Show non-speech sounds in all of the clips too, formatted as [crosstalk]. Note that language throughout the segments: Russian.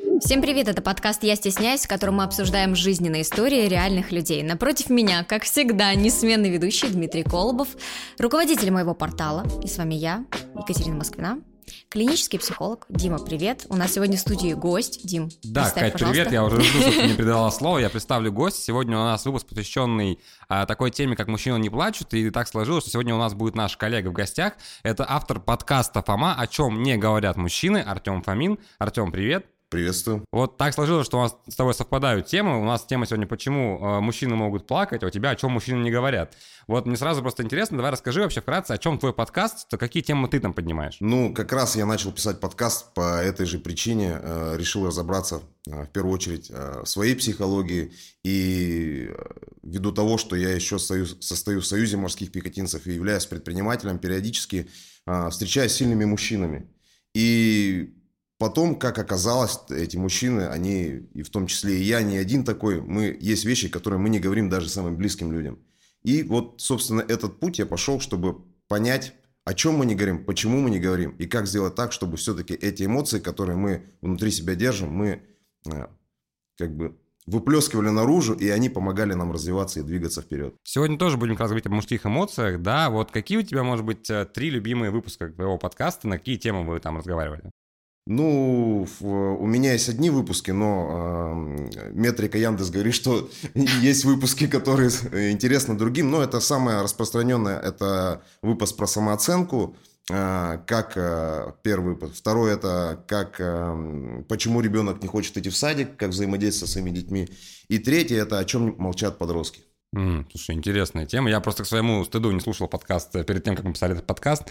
Всем привет, это подкаст «Я стесняюсь», в котором мы обсуждаем жизненные истории реальных людей. Напротив меня, как всегда, несменный ведущий Дмитрий Колобов, руководитель моего портала, и с вами я, Екатерина Москвина, клинический психолог. Дима, привет. У нас сегодня в студии гость. Дим, Да, Кать, пожалуйста. привет. Я уже жду, что ты мне [laughs] передала слово. Я представлю гость. Сегодня у нас выпуск, посвященный а, такой теме, как «Мужчины не плачут». И так сложилось, что сегодня у нас будет наш коллега в гостях. Это автор подкаста «Фома», о чем не говорят мужчины, Артем Фомин. Артем, привет. Приветствую. Вот так сложилось, что у нас с тобой совпадают темы. У нас тема сегодня «Почему э, мужчины могут плакать», а у тебя «О чем мужчины не говорят». Вот мне сразу просто интересно, давай расскажи вообще вкратце, о чем твой подкаст, то какие темы ты там поднимаешь? Ну, как раз я начал писать подкаст по этой же причине. Э, решил разобраться э, в первую очередь в своей психологии. И ввиду того, что я еще состою, состою в Союзе морских пехотинцев и являюсь предпринимателем, периодически встречаюсь с сильными мужчинами. И Потом, как оказалось, эти мужчины, они, и в том числе и я, не один такой, мы, есть вещи, которые мы не говорим даже самым близким людям. И вот, собственно, этот путь я пошел, чтобы понять, о чем мы не говорим, почему мы не говорим, и как сделать так, чтобы все-таки эти эмоции, которые мы внутри себя держим, мы э, как бы выплескивали наружу, и они помогали нам развиваться и двигаться вперед. Сегодня тоже будем как раз говорить о мужских эмоциях, да, вот какие у тебя, может быть, э, три любимые выпуска твоего подкаста, на какие темы вы там разговаривали? Ну, у меня есть одни выпуски, но э, метрика Яндекс говорит, что [laughs] есть выпуски, которые интересны другим. Но это самое распространенное, это выпуск про самооценку, э, как э, первый выпуск. Второй это как э, почему ребенок не хочет идти в садик, как взаимодействовать со своими детьми. И третий это о чем молчат подростки. Mm, слушай, интересная тема. Я просто к своему стыду не слушал подкаст э, перед тем, как мы писали этот подкаст.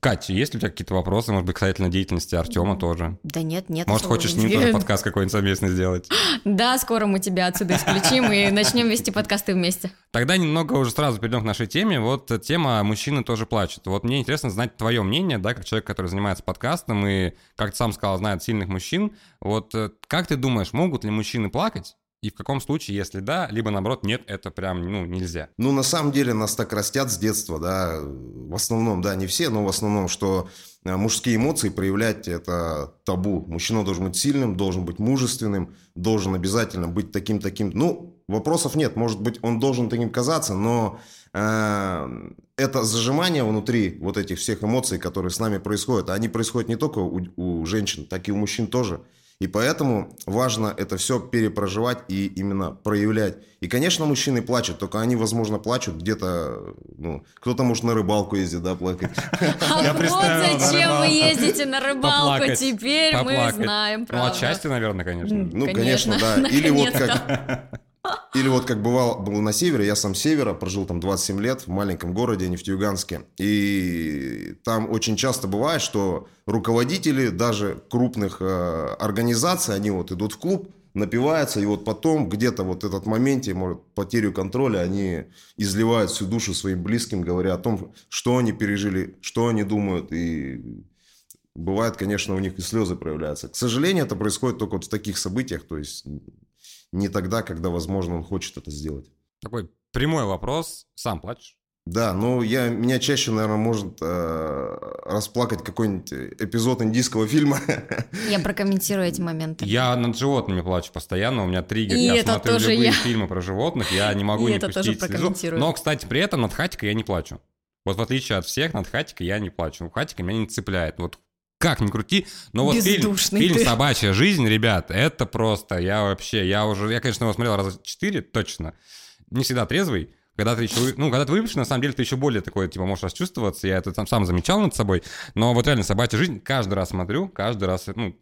Катя, есть ли у тебя какие-то вопросы, может быть, касательно деятельности Артема тоже? Да нет, нет. Может, хочешь с ним тоже подкаст какой-нибудь совместный сделать? [laughs] Да, скоро мы тебя отсюда исключим и начнем вести подкасты вместе. Тогда немного уже сразу перейдем к нашей теме. Вот тема «Мужчины тоже плачут». Вот мне интересно знать твое мнение, да, как человек, который занимается подкастом и, как ты сам сказал, знает сильных мужчин. Вот э, как ты думаешь, могут ли мужчины плакать? И в каком случае, если да, либо наоборот, нет, это прям, ну, нельзя. Ну, на самом деле нас так растят с детства, да, в основном, да, не все, но в основном, что э, мужские эмоции проявлять это табу. Мужчина должен быть сильным, должен быть мужественным, должен обязательно быть таким-таким. Ну, вопросов нет, может быть, он должен таким казаться, но э, это зажимание внутри вот этих всех эмоций, которые с нами происходят, они происходят не только у, у женщин, так и у мужчин тоже. И поэтому важно это все перепроживать и именно проявлять. И, конечно, мужчины плачут, только они, возможно, плачут где-то, ну, кто-то может на рыбалку ездит, да, плакать. А вот зачем вы ездите на рыбалку, теперь мы знаем, правда. Ну, отчасти, наверное, конечно. Ну, конечно, да. Или вот как... Или вот как бывал, был на севере, я сам с севера, прожил там 27 лет в маленьком городе Нефтеюганске. И там очень часто бывает, что руководители даже крупных э, организаций, они вот идут в клуб, напиваются, и вот потом где-то вот этот моменте, может, потерю контроля, они изливают всю душу своим близким, говоря о том, что они пережили, что они думают, и бывает, конечно, у них и слезы проявляются. К сожалению, это происходит только вот в таких событиях, то есть не тогда, когда, возможно, он хочет это сделать. Такой прямой вопрос. Сам плачешь? Да, ну я, меня чаще, наверное, может э, расплакать какой-нибудь эпизод индийского фильма. [laughs] Я прокомментирую эти моменты. Я над животными плачу постоянно, у меня триггер. И я это смотрю тоже любые я. фильмы про животных, я не могу И не это пустить тоже слезу. прокомментирую. Но, кстати, при этом над Хатикой я не плачу. Вот в отличие от всех, над Хатикой я не плачу. Хатика меня не цепляет. Вот как ни крути, но вот фильм, Бездушный фильм. «Собачья жизнь», ребят, это просто, я вообще, я уже, я, конечно, его смотрел раза четыре, точно, не всегда трезвый, когда ты еще, ну, когда ты выпьешь, на самом деле ты еще более такой, типа, можешь расчувствоваться, я это там сам замечал над собой, но вот реально «Собачья жизнь» каждый раз смотрю, каждый раз, ну,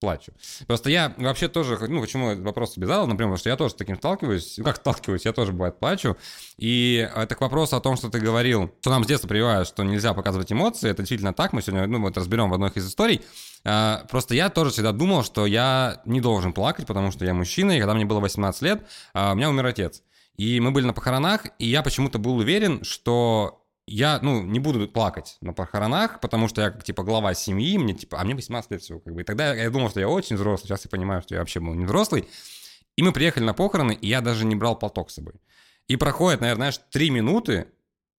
плачу. Просто я вообще тоже, ну, почему этот вопрос тебе задал, например, потому что я тоже с таким сталкиваюсь, ну, как сталкиваюсь, я тоже, бывает, плачу, и это к вопросу о том, что ты говорил, что нам с детства прививают, что нельзя показывать эмоции, это действительно так, мы сегодня, ну, вот разберем в одной из историй, А, просто я тоже всегда думал, что я не должен плакать, потому что я мужчина, и когда мне было 18 лет, а, у меня умер отец. И мы были на похоронах, и я почему-то был уверен, что я, ну, не буду плакать на похоронах, потому что я, типа, глава семьи, мне, типа, а мне 18 лет всего, как бы. И тогда я думал, что я очень взрослый, сейчас я понимаю, что я вообще был не взрослый. И мы приехали на похороны, и я даже не брал платок с собой. И проходит, наверное, знаешь, три минуты,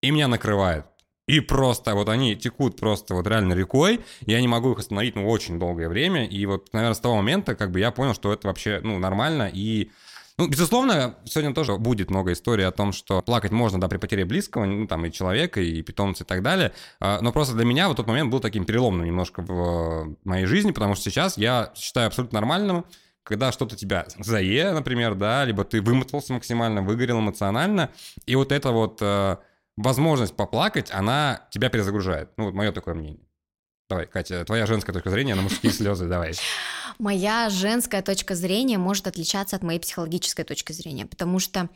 и меня накрывает. и просто вот они текут просто вот реально рекой, я не могу их остановить, ну, очень долгое время, и вот, наверное, с того момента как бы я понял, что это вообще, ну, нормально, и ну, безусловно, сегодня тоже будет много историй о том, что плакать можно, да, при потере близкого, ну, там, и человека, и питомца, и так далее. А, но просто для меня вот тот момент был таким переломным немножко в моей жизни, потому что сейчас я считаю абсолютно нормальным, когда что-то тебя зае, например, да, либо ты вымотался максимально, выгорел эмоционально, и вот эта вот э, возможность поплакать, она тебя перезагружает. Ну, вот мое такое мнение. Давай, Катя, твоя женская точка зрения на мужские слезы, давай. Моя женская точка зрения может отличаться от моей психологической точки зрения, потому что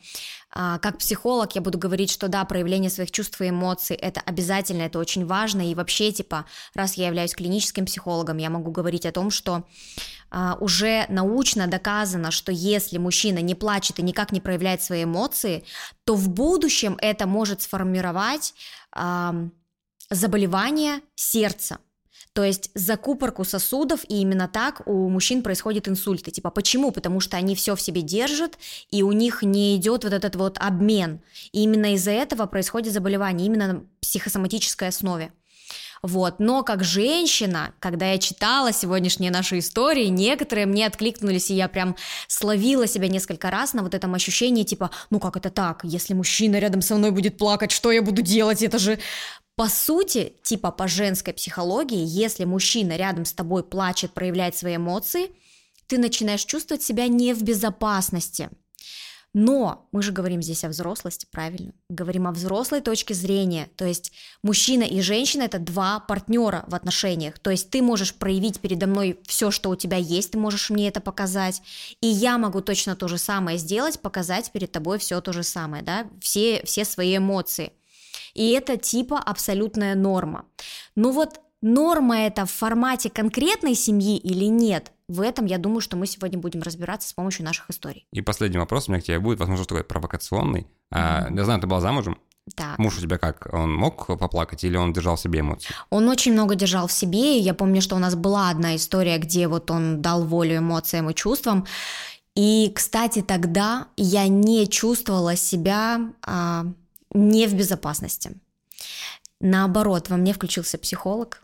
а, как психолог я буду говорить, что да, проявление своих чувств и эмоций это обязательно, это очень важно, и вообще, типа, раз я являюсь клиническим психологом, я могу говорить о том, что а, уже научно доказано, что если мужчина не плачет и никак не проявляет свои эмоции, то в будущем это может сформировать заболевание сердца. То есть закупорку сосудов, и именно так у мужчин происходит инсульты. Типа почему? Потому что они все в себе держат, и у них не идет вот этот вот обмен. И именно из-за этого происходит заболевание, именно на психосоматической основе. Вот. Но как женщина, когда я читала сегодняшние наши истории, некоторые мне откликнулись, и я прям словила себя несколько раз на вот этом ощущении, типа, ну как это так, если мужчина рядом со мной будет плакать, что я буду делать, это же по сути, типа по женской психологии, если мужчина рядом с тобой плачет, проявляет свои эмоции, ты начинаешь чувствовать себя не в безопасности. Но мы же говорим здесь о взрослости, правильно? Говорим о взрослой точке зрения. То есть мужчина и женщина это два партнера в отношениях. То есть ты можешь проявить передо мной все, что у тебя есть, ты можешь мне это показать. И я могу точно то же самое сделать, показать перед тобой все то же самое, да, все, все свои эмоции. И это типа абсолютная норма. Ну вот норма это в формате конкретной семьи или нет, в этом, я думаю, что мы сегодня будем разбираться с помощью наших историй. И последний вопрос у меня к тебе будет, возможно, такой провокационный. Mm-hmm. я знаю, ты была замужем. Так. Муж у тебя как? Он мог поплакать или он держал в себе эмоции? Он очень много держал в себе. И я помню, что у нас была одна история, где вот он дал волю эмоциям и чувствам. И, кстати, тогда я не чувствовала себя а, не в безопасности. Наоборот, во мне включился психолог,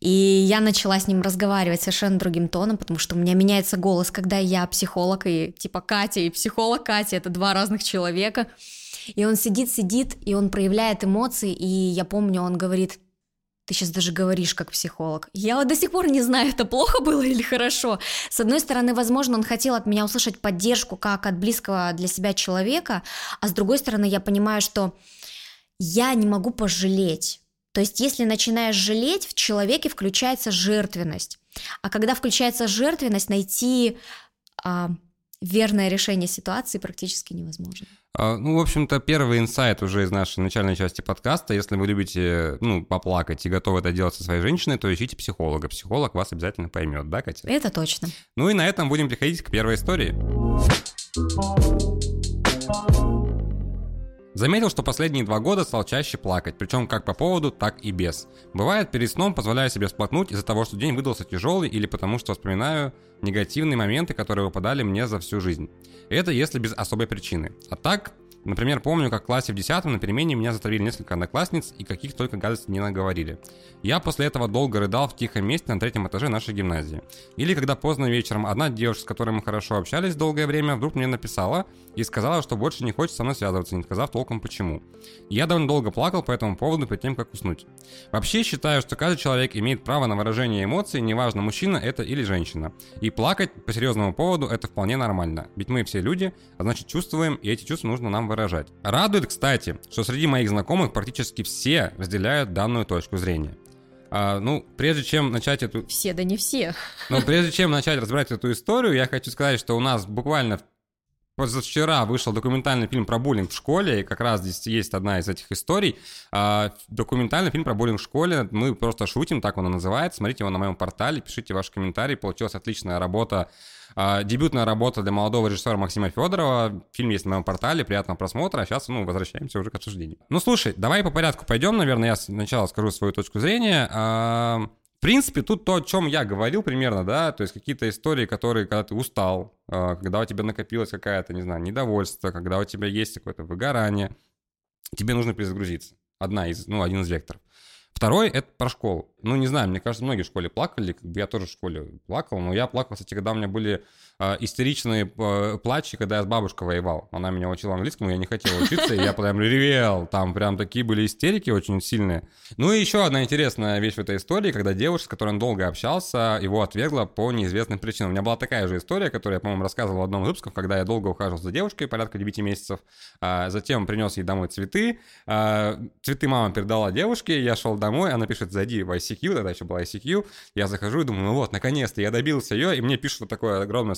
и я начала с ним разговаривать совершенно другим тоном, потому что у меня меняется голос, когда я психолог, и типа Катя, и психолог Катя, это два разных человека. И он сидит, сидит, и он проявляет эмоции, и я помню, он говорит, ты сейчас даже говоришь как психолог. Я до сих пор не знаю, это плохо было или хорошо. С одной стороны, возможно, он хотел от меня услышать поддержку как от близкого для себя человека, а с другой стороны, я понимаю, что я не могу пожалеть. То есть, если начинаешь жалеть, в человеке включается жертвенность. А когда включается жертвенность, найти а, верное решение ситуации практически невозможно. А, ну, в общем-то, первый инсайт уже из нашей начальной части подкаста. Если вы любите, ну, поплакать и готовы это делать со своей женщиной, то ищите психолога. Психолог вас обязательно поймет, да, Катя? Это точно. Ну и на этом будем переходить к первой истории. Заметил, что последние два года стал чаще плакать, причем как по поводу, так и без. Бывает, перед сном позволяю себе всплакнуть из-за того, что день выдался тяжелый или потому что вспоминаю негативные моменты, которые выпадали мне за всю жизнь. Это если без особой причины. А так, Например, помню, как в классе в 10 на перемене меня затравили несколько одноклассниц и каких только гадостей не наговорили. Я после этого долго рыдал в тихом месте на третьем этаже нашей гимназии. Или когда поздно вечером одна девушка, с которой мы хорошо общались долгое время, вдруг мне написала и сказала, что больше не хочет со мной связываться, не сказав толком почему. Я довольно долго плакал по этому поводу перед тем, как уснуть. Вообще считаю, что каждый человек имеет право на выражение эмоций, неважно, мужчина это или женщина. И плакать по серьезному поводу это вполне нормально. Ведь мы все люди, а значит чувствуем, и эти чувства нужно нам выражать выражать. Радует, кстати, что среди моих знакомых практически все разделяют данную точку зрения. А, ну, прежде чем начать эту... Все, да не все. Но прежде чем начать разбирать эту историю, я хочу сказать, что у нас буквально позавчера вышел документальный фильм про буллинг в школе, и как раз здесь есть одна из этих историй. А, документальный фильм про буллинг в школе, мы просто шутим, так он и называется. Смотрите его на моем портале, пишите ваши комментарии. Получилась отличная работа дебютная работа для молодого режиссера Максима Федорова. Фильм есть на моем портале, приятного просмотра. А сейчас, ну, возвращаемся уже к обсуждению. Ну, слушай, давай по порядку пойдем, наверное, я сначала скажу свою точку зрения. А, в принципе, тут то, о чем я говорил примерно, да, то есть какие-то истории, которые, когда ты устал, а, когда у тебя накопилась какая-то, не знаю, недовольство, когда у тебя есть какое-то выгорание, тебе нужно перезагрузиться. Одна из, ну, один из векторов. Второй — это про школу. Ну, не знаю, мне кажется, многие в школе плакали, как бы я тоже в школе плакал, но я плакал, кстати, когда у меня были истеричные э, плачи, когда я с бабушкой воевал. Она меня учила английскому, я не хотел учиться, и я прям ревел. Там прям такие были истерики очень сильные. Ну и еще одна интересная вещь в этой истории, когда девушка, с которой он долго общался, его отвергла по неизвестным причинам. У меня была такая же история, которую я, по-моему, рассказывал в одном из выпусков, когда я долго ухаживал за девушкой, порядка 9 месяцев, а затем принес ей домой цветы. А, цветы мама передала девушке, я шел домой, она пишет, зайди в ICQ, тогда еще была ICQ, я захожу и думаю, ну вот, наконец-то я добился ее, и мне пишут вот такое огромное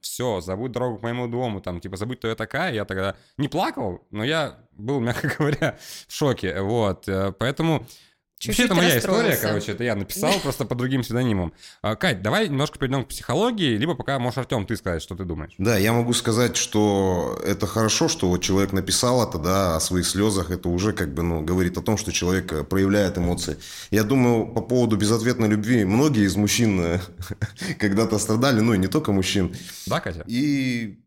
все, забудь дорогу к моему дому, там, типа, забудь, кто я такая, я тогда не плакал, но я был, [laughs] мягко говоря, в шоке, вот, э, поэтому Вообще, это моя история, короче, это я написал просто по другим псевдонимам. А, Кать, давай немножко перейдем к психологии, либо пока можешь, Артем, ты сказать, что ты думаешь. Да, я могу сказать, что это хорошо, что вот человек написал это, да, о своих слезах, это уже как бы, ну, говорит о том, что человек э, проявляет эмоции. Я думаю, по поводу безответной любви, многие из мужчин э, [laughs] когда-то страдали, ну, и не только мужчин. Да, Катя? И...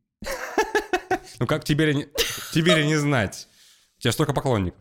Ну, как тебе тебе не знать? У тебя столько поклонников.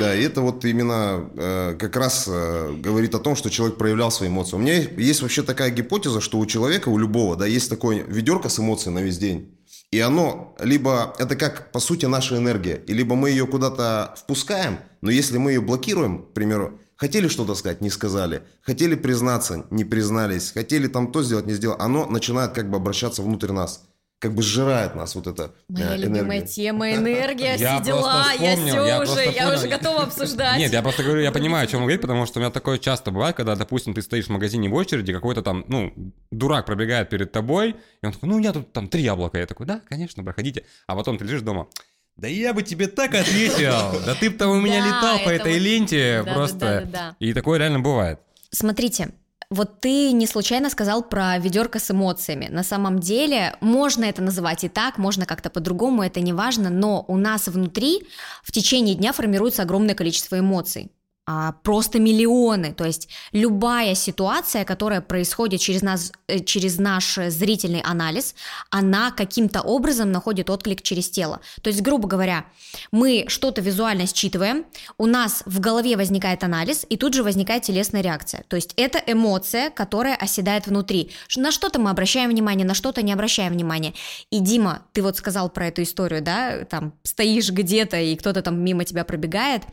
Да, и это вот именно э, как раз э, говорит о том, что человек проявлял свои эмоции. У меня есть вообще такая гипотеза, что у человека, у любого, да, есть такое ведерко с эмоцией на весь день. И оно либо, это как, по сути, наша энергия, и либо мы ее куда-то впускаем, но если мы ее блокируем, к примеру, хотели что-то сказать, не сказали, хотели признаться, не признались, хотели там то сделать, не сделать, оно начинает как бы обращаться внутрь нас как бы сжирает нас вот это Моя э, любимая тема энергия, все дела, я все уже, я уже готова обсуждать. Нет, я просто говорю, я понимаю, о чем он говорит, потому что у меня такое часто бывает, когда, допустим, ты стоишь в магазине в очереди, какой-то там, ну, дурак пробегает перед тобой, и он такой, ну, у меня тут там три яблока. Я такой, да, конечно, проходите. А потом ты лежишь дома, да я бы тебе так ответил, да ты бы там у меня летал по этой ленте просто. И такое реально бывает. Смотрите, вот ты не случайно сказал про ведерко с эмоциями. На самом деле можно это называть и так, можно как-то по-другому, это не важно, но у нас внутри в течение дня формируется огромное количество эмоций а, просто миллионы. То есть любая ситуация, которая происходит через, нас, э, через наш зрительный анализ, она каким-то образом находит отклик через тело. То есть, грубо говоря, мы что-то визуально считываем, у нас в голове возникает анализ, и тут же возникает телесная реакция. То есть это эмоция, которая оседает внутри. На что-то мы обращаем внимание, на что-то не обращаем внимания. И Дима, ты вот сказал про эту историю, да, там стоишь где-то, и кто-то там мимо тебя пробегает,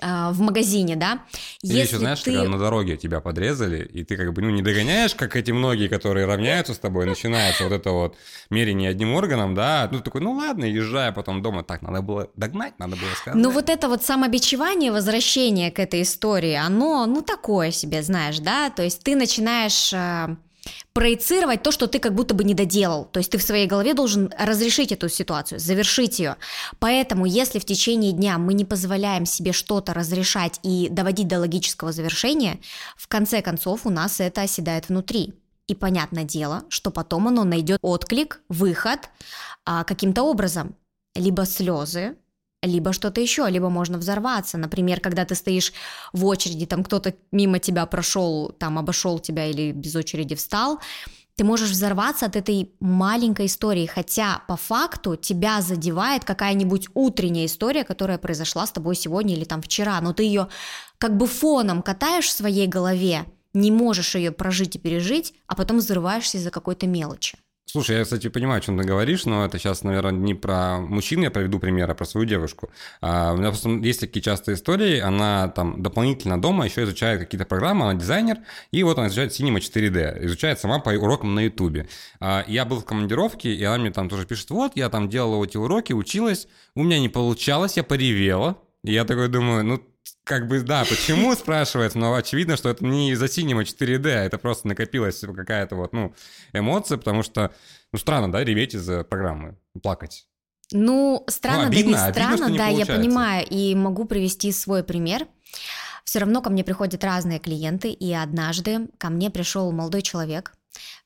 в магазине, да. Или Если еще, знаешь, ты... когда на дороге тебя подрезали, и ты как бы, ну, не догоняешь, как эти многие, которые равняются с тобой, начинается вот это вот мерение одним органом, да, ну, такой, ну, ладно, езжай потом дома, так, надо было догнать, надо было сказать. Ну, вот это вот самобичевание, возвращение к этой истории, оно, ну, такое себе, знаешь, да, то есть ты начинаешь а, проецировать то, что ты как будто бы не доделал. То есть ты в своей голове должен разрешить эту ситуацию, завершить ее. Поэтому, если в течение дня мы не позволяем себе что-то разрешать и доводить до логического завершения, в конце концов у нас это оседает внутри. И понятное дело, что потом оно найдет отклик, выход а, каким-то образом. Либо слезы, либо что-то еще, либо можно взорваться. Например, когда ты стоишь в очереди, там кто-то мимо тебя прошел, там обошел тебя или без очереди встал, ты можешь взорваться от этой маленькой истории, хотя по факту тебя задевает какая-нибудь утренняя история, которая произошла с тобой сегодня или там вчера, но ты ее как бы фоном катаешь в своей голове, не можешь ее прожить и пережить, а потом взрываешься из-за какой-то мелочи. Слушай, я, кстати, понимаю, о чем ты говоришь, но это сейчас, наверное, не про мужчин я приведу пример, а про свою девушку. А, у меня просто есть такие частые истории, она там дополнительно дома еще изучает какие-то программы, она дизайнер, и вот она изучает Cinema 4D, изучает сама по урокам на Ютубе. А, я был в командировке, и она мне там тоже пишет, вот, я там делала эти уроки, училась, у меня не получалось, я поревела, я такой думаю, ну, как бы, да, почему, спрашивается, но очевидно, что это не из-за Cinema 4D, а это просто накопилась какая-то вот, ну, эмоция, потому что, ну, странно, да, реветь из-за программы, плакать. Ну, странно, ну, обидно, да не странно, обидно, да, я понимаю, и могу привести свой пример. Все равно ко мне приходят разные клиенты, и однажды ко мне пришел молодой человек,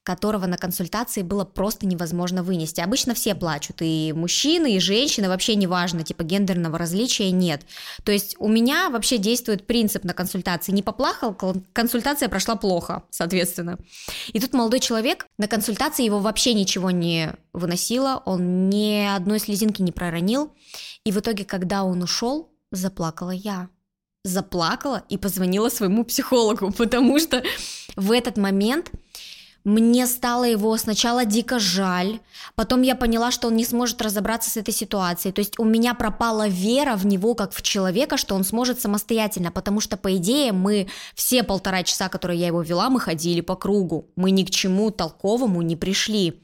которого на консультации было просто невозможно вынести. Обычно все плачут, и мужчины, и женщины, вообще неважно, типа гендерного различия нет. То есть у меня вообще действует принцип на консультации. Не поплакал, консультация прошла плохо, соответственно. И тут молодой человек, на консультации его вообще ничего не выносило, он ни одной слезинки не проронил. И в итоге, когда он ушел, заплакала я. Заплакала и позвонила своему психологу, [laughs] потому что в этот момент мне стало его сначала дико жаль, потом я поняла, что он не сможет разобраться с этой ситуацией. То есть у меня пропала вера в него как в человека, что он сможет самостоятельно, потому что, по идее, мы все полтора часа, которые я его вела, мы ходили по кругу. Мы ни к чему толковому не пришли.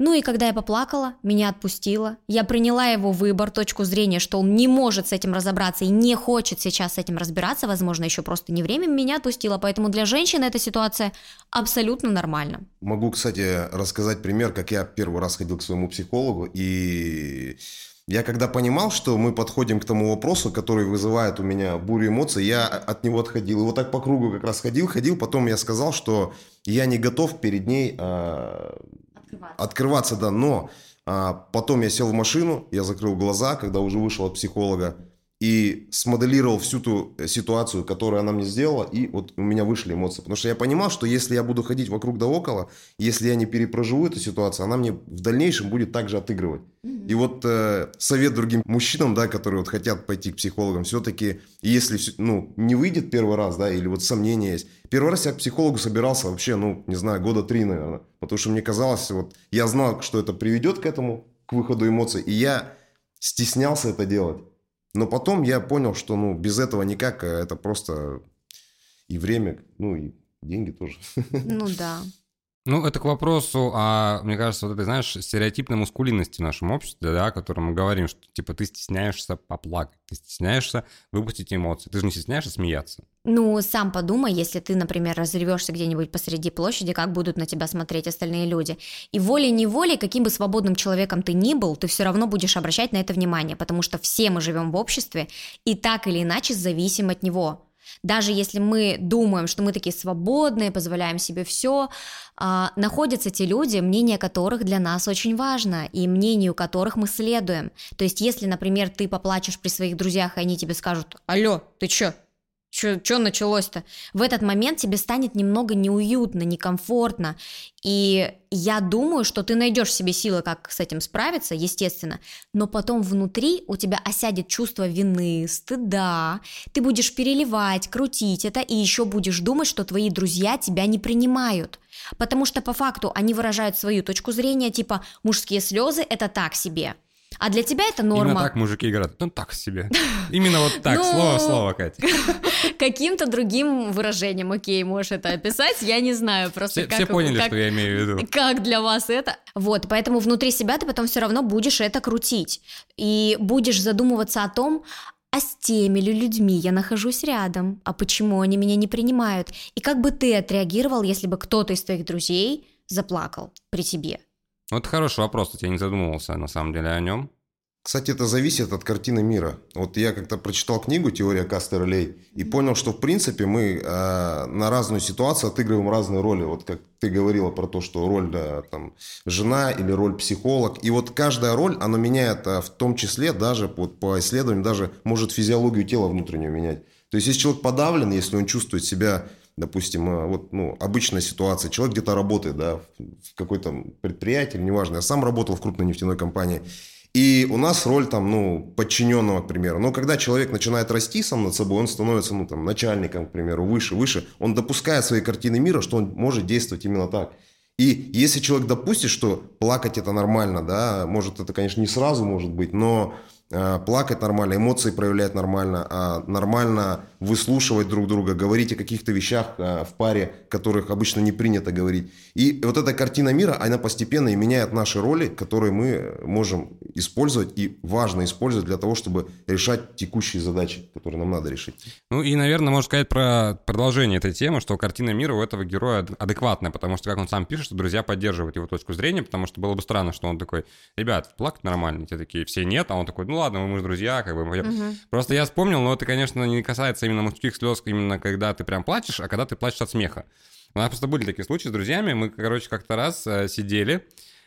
Ну и когда я поплакала, меня отпустила. Я приняла его выбор, точку зрения, что он не может с этим разобраться и не хочет сейчас с этим разбираться, возможно, еще просто не время, меня отпустила. Поэтому для женщины эта ситуация абсолютно нормальна. Могу, кстати, рассказать пример, как я первый раз ходил к своему психологу, и я когда понимал, что мы подходим к тому вопросу, который вызывает у меня бурю эмоций, я от него отходил. И вот так по кругу как раз ходил, ходил. Потом я сказал, что я не готов перед ней а, открываться. Открываться, да, но а, потом я сел в машину, я закрыл глаза, когда уже вышел от психолога, и смоделировал всю ту э, ситуацию, которую она мне сделала, и вот у меня вышли эмоции. Потому что я понимал, что если я буду ходить вокруг да около, если я не перепроживу эту ситуацию, она мне в дальнейшем будет также отыгрывать. Mm-hmm. И вот э, совет другим мужчинам, да, которые вот хотят пойти к психологам, все-таки, если ну, не выйдет первый раз, да, или вот сомнения есть. Первый раз я к психологу собирался вообще, ну, не знаю, года три, наверное. Потому что мне казалось, вот, я знал, что это приведет к этому, к выходу эмоций, и я стеснялся это делать. Но потом я понял, что ну, без этого никак, а это просто и время, ну и деньги тоже. Ну да. Ну, это к вопросу о, мне кажется, вот этой, знаешь, стереотипной мускулинности в нашем обществе, да, о котором мы говорим, что, типа, ты стесняешься поплакать, ты стесняешься выпустить эмоции, ты же не стесняешься смеяться. Ну, сам подумай, если ты, например, разревешься где-нибудь посреди площади, как будут на тебя смотреть остальные люди. И волей-неволей, каким бы свободным человеком ты ни был, ты все равно будешь обращать на это внимание, потому что все мы живем в обществе и так или иначе зависим от него. Даже если мы думаем, что мы такие свободные, позволяем себе все, а, находятся те люди, мнение которых для нас очень важно, и мнению которых мы следуем. То есть, если, например, ты поплачешь при своих друзьях, и они тебе скажут, алло, ты чё, что началось-то? В этот момент тебе станет немного неуютно, некомфортно. И я думаю, что ты найдешь себе силы, как с этим справиться, естественно. Но потом внутри у тебя осядет чувство вины, стыда. Ты будешь переливать, крутить это, и еще будешь думать, что твои друзья тебя не принимают. Потому что по факту они выражают свою точку зрения, типа мужские слезы это так себе – а для тебя это норма. Именно так мужики играют. Ну, так себе. [laughs] Именно вот так, ну, слово-слово, Катя. [laughs] Каким-то другим выражением, окей, можешь это описать, я не знаю. Просто все, поняли, что я имею в виду. Как для вас это? Вот, поэтому внутри себя ты потом все равно будешь это крутить. И будешь задумываться о том, а с теми ли людьми я нахожусь рядом, а почему они меня не принимают, и как бы ты отреагировал, если бы кто-то из твоих друзей заплакал при тебе. Вот хороший вопрос, я не задумывался на самом деле о нем. Кстати, это зависит от картины мира. Вот я как-то прочитал книгу «Теория Кастерлей» и понял, что в принципе мы э, на разную ситуацию отыгрываем разные роли. Вот как ты говорила про то, что роль да, там, жена или роль психолог. И вот каждая роль, она меняет, а в том числе даже вот, по исследованиям, даже может физиологию тела внутреннюю менять. То есть, если человек подавлен, если он чувствует себя допустим, э, вот, ну, обычная ситуация, человек где-то работает, да, в какой-то предприятии, неважно, я сам работал в крупной нефтяной компании, и у нас роль там, ну, подчиненного, к примеру. Но когда человек начинает расти сам над собой, он становится, ну, там, начальником, к примеру, выше, выше, он допускает своей картины мира, что он может действовать именно так. И если человек допустит, что плакать это нормально, да, может это, конечно, не сразу может быть, но плакать нормально, эмоции проявлять нормально, а нормально выслушивать друг друга, говорить о каких-то вещах э, в паре, которых обычно не принято говорить. И вот эта картина мира, она постепенно и меняет наши роли, которые мы можем использовать и важно использовать для того, чтобы решать текущие задачи, которые нам надо решить. Ну и, наверное, можно сказать про продолжение этой темы, что картина мира у этого героя адекватная, потому что, как он сам пишет, что друзья поддерживают его точку зрения, потому что было бы странно, что он такой, ребят, плакать нормально, те такие, все нет, а он такой, ну ладно, мы же друзья, как бы. Угу. Просто я вспомнил, но это, конечно, не касается именно мужских слез, именно когда ты прям плачешь, а когда ты плачешь от смеха. У нас просто были такие случаи с друзьями, мы, короче, как-то раз э, сидели,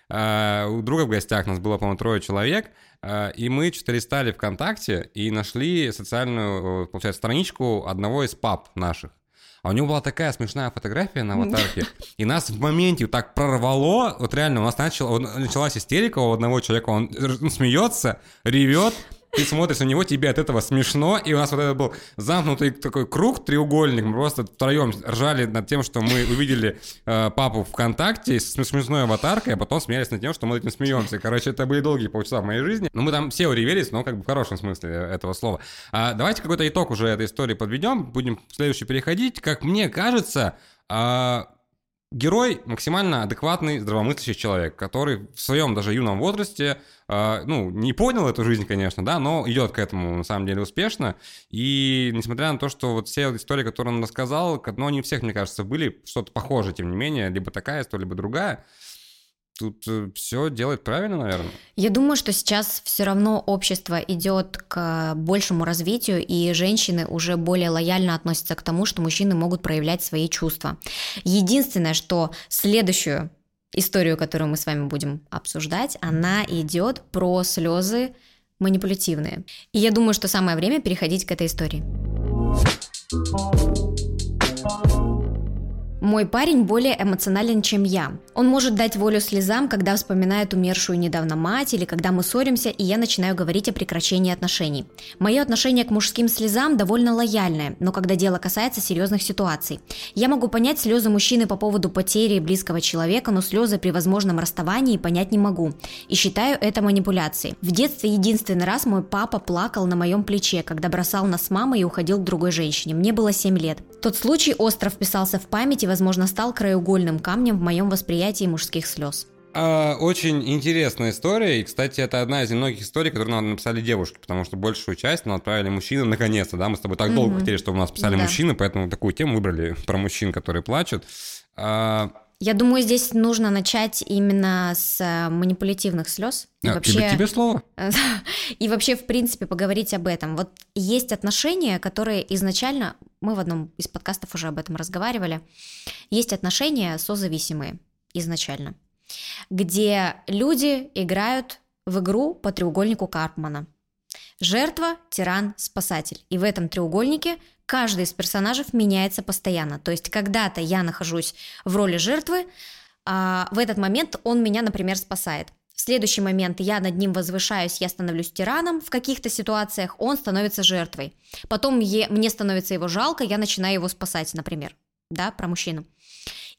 э, у друга в гостях нас было, по-моему, трое человек, э, и мы что-то листали ВКонтакте и нашли социальную, получается, страничку одного из пап наших. А у него была такая смешная фотография на аватарке, и нас в моменте так прорвало, вот реально у нас начал, началась истерика у одного человека, он, он смеется, ревет, ты смотришь на него, тебе от этого смешно, и у нас вот это был замкнутый такой круг, треугольник, мы просто втроем ржали над тем, что мы увидели э, папу ВКонтакте с смешной аватаркой, а потом смеялись над тем, что мы этим смеемся. Короче, это были долгие полчаса в моей жизни. Но мы там все уревелись, но как бы в хорошем смысле этого слова. А давайте какой-то итог уже этой истории подведем, будем в следующий переходить. Как мне кажется, э, Герой максимально адекватный, здравомыслящий человек, который в своем даже юном возрасте, э, ну, не понял эту жизнь, конечно, да, но идет к этому на самом деле успешно. И несмотря на то, что вот все истории, которые он рассказал, но не всех, мне кажется, были что-то похожее, тем не менее, либо такая история, либо другая тут э, все делает правильно, наверное. Я думаю, что сейчас все равно общество идет к большему развитию, и женщины уже более лояльно относятся к тому, что мужчины могут проявлять свои чувства. Единственное, что следующую историю, которую мы с вами будем обсуждать, она идет про слезы манипулятивные. И я думаю, что самое время переходить к этой истории. Мой парень более эмоционален, чем я. Он может дать волю слезам, когда вспоминает умершую недавно мать или когда мы ссоримся, и я начинаю говорить о прекращении отношений. Мое отношение к мужским слезам довольно лояльное, но когда дело касается серьезных ситуаций. Я могу понять слезы мужчины по поводу потери близкого человека, но слезы при возможном расставании понять не могу. И считаю это манипуляцией. В детстве единственный раз мой папа плакал на моем плече, когда бросал нас с мамой и уходил к другой женщине. Мне было 7 лет. Тот случай остро вписался в память и возможно, стал краеугольным камнем в моем восприятии мужских слез. А, очень интересная история, и, кстати, это одна из немногих историй, которые нам написали девушки, потому что большую часть нам отправили мужчины, наконец-то, да, мы с тобой так mm-hmm. долго хотели, чтобы у нас писали да. мужчины, поэтому такую тему выбрали про мужчин, которые плачут. А... Я думаю, здесь нужно начать именно с э, манипулятивных слез. И а, вообще, тебе, тебе слово. [laughs] И вообще, в принципе, поговорить об этом. Вот есть отношения, которые изначально, мы в одном из подкастов уже об этом разговаривали, есть отношения созависимые изначально, где люди играют в игру по треугольнику Карпмана. Жертва, тиран, спасатель. И в этом треугольнике каждый из персонажей меняется постоянно. То есть когда-то я нахожусь в роли жертвы, а в этот момент он меня, например, спасает. Следующий момент я над ним возвышаюсь, я становлюсь тираном в каких-то ситуациях, он становится жертвой. Потом е- мне становится его жалко, я начинаю его спасать, например, да, про мужчину.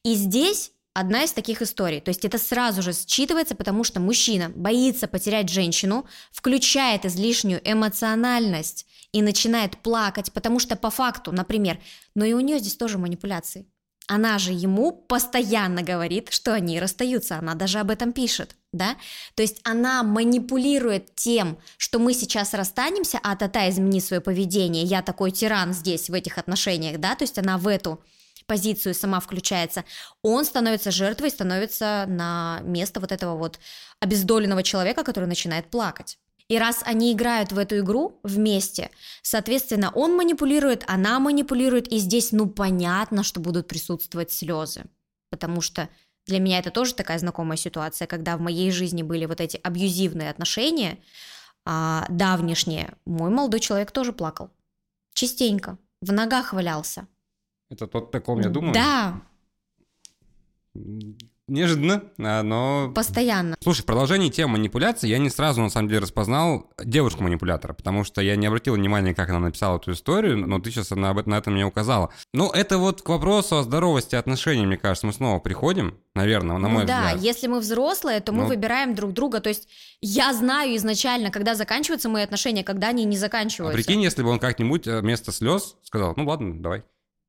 И здесь одна из таких историй. То есть это сразу же считывается, потому что мужчина боится потерять женщину, включает излишнюю эмоциональность и начинает плакать, потому что по факту, например, но и у нее здесь тоже манипуляции. Она же ему постоянно говорит, что они расстаются, она даже об этом пишет, да? То есть она манипулирует тем, что мы сейчас расстанемся, а тата измени свое поведение, я такой тиран здесь в этих отношениях, да? То есть она в эту позицию сама включается, он становится жертвой, становится на место вот этого вот обездоленного человека, который начинает плакать. И раз они играют в эту игру вместе, соответственно, он манипулирует, она манипулирует, и здесь, ну, понятно, что будут присутствовать слезы. Потому что для меня это тоже такая знакомая ситуация, когда в моей жизни были вот эти абьюзивные отношения, а, давнишние, мой молодой человек тоже плакал. Частенько. В ногах валялся. Это тот, таком, я думаю? Да. Неожиданно, а, но... Постоянно. Слушай, в продолжении темы манипуляции я не сразу, на самом деле, распознал девушку-манипулятора, потому что я не обратил внимания, как она написала эту историю, но ты сейчас на, на это мне указала. Ну, это вот к вопросу о здоровости отношений, мне кажется, мы снова приходим, наверное, на мой ну, да, взгляд. Да, если мы взрослые, то мы ну... выбираем друг друга, то есть я знаю изначально, когда заканчиваются мои отношения, когда они не заканчиваются. А прикинь, если бы он как-нибудь э, вместо слез сказал, ну ладно, давай.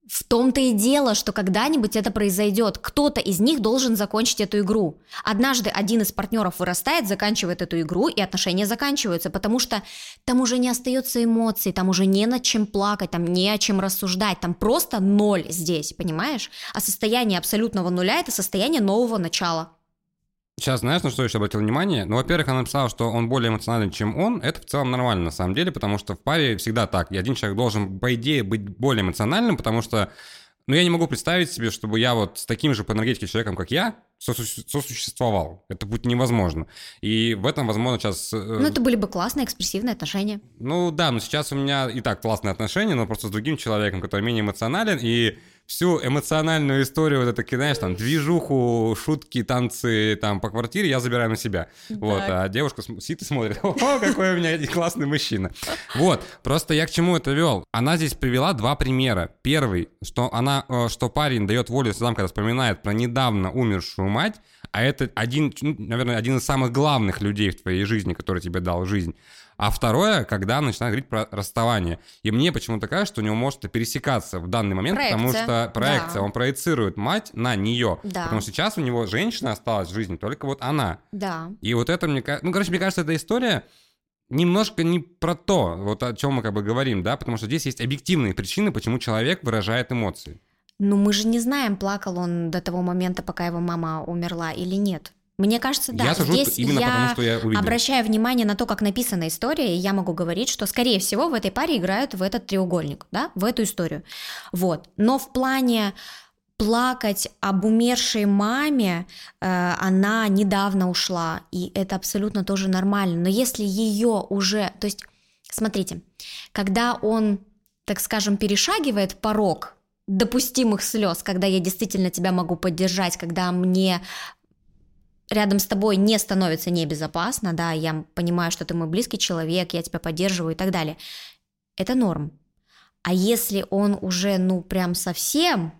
В том-то и дело, что когда-нибудь это произойдет. Кто-то из них должен закончить эту игру. Однажды один из партнеров вырастает, заканчивает эту игру, и отношения заканчиваются, потому что там уже не остается эмоций, там уже не над чем плакать, там не о чем рассуждать, там просто ноль здесь, понимаешь? А состояние абсолютного нуля – это состояние нового начала. Сейчас знаешь, на что еще обратил внимание? Ну, во-первых, она написала, что он более эмоциональный, чем он. Это в целом нормально, на самом деле, потому что в паре всегда так. И один человек должен, по идее, быть более эмоциональным, потому что, ну, я не могу представить себе, чтобы я вот с таким же по энергетике человеком, как я, сосу- сосуществовал. Это будет невозможно. И в этом, возможно, сейчас... Э, ну, это были бы классные, экспрессивные отношения. Ну, да, но сейчас у меня и так классные отношения, но просто с другим человеком, который менее эмоционален, и всю эмоциональную историю, вот это, знаешь, там, движуху, шутки, танцы там по квартире я забираю на себя. Вот, а девушка сидит и смотрит, [laughs] о, какой у меня [laughs] классный мужчина. Вот, просто я к чему это вел? Она здесь привела два примера. Первый, что она, э, что парень дает волю слезам, когда вспоминает про недавно умершую мать, а это один, ну, наверное, один из самых главных людей в твоей жизни, который тебе дал жизнь. А второе, когда начинает говорить про расставание. И мне почему-то кажется, что у него может пересекаться в данный момент, проекция. потому что проекция, да. он проецирует мать на нее. Да. Потому что сейчас у него женщина осталась в жизни, только вот она. Да. И вот это мне кажется... Ну, короче, мне кажется, эта история немножко не про то, вот о чем мы как бы говорим, да, потому что здесь есть объективные причины, почему человек выражает эмоции. Ну, мы же не знаем, плакал он до того момента, пока его мама умерла или нет. Мне кажется, да. Я сажу Здесь именно я потому, что я увидел. обращаю внимание на то, как написана история, и я могу говорить, что, скорее всего, в этой паре играют в этот треугольник, да, в эту историю. Вот. Но в плане плакать об умершей маме, э, она недавно ушла, и это абсолютно тоже нормально. Но если ее уже, то есть, смотрите, когда он, так скажем, перешагивает порог допустимых слез, когда я действительно тебя могу поддержать, когда мне рядом с тобой не становится небезопасно, да, я понимаю, что ты мой близкий человек, я тебя поддерживаю и так далее. Это норм. А если он уже, ну, прям совсем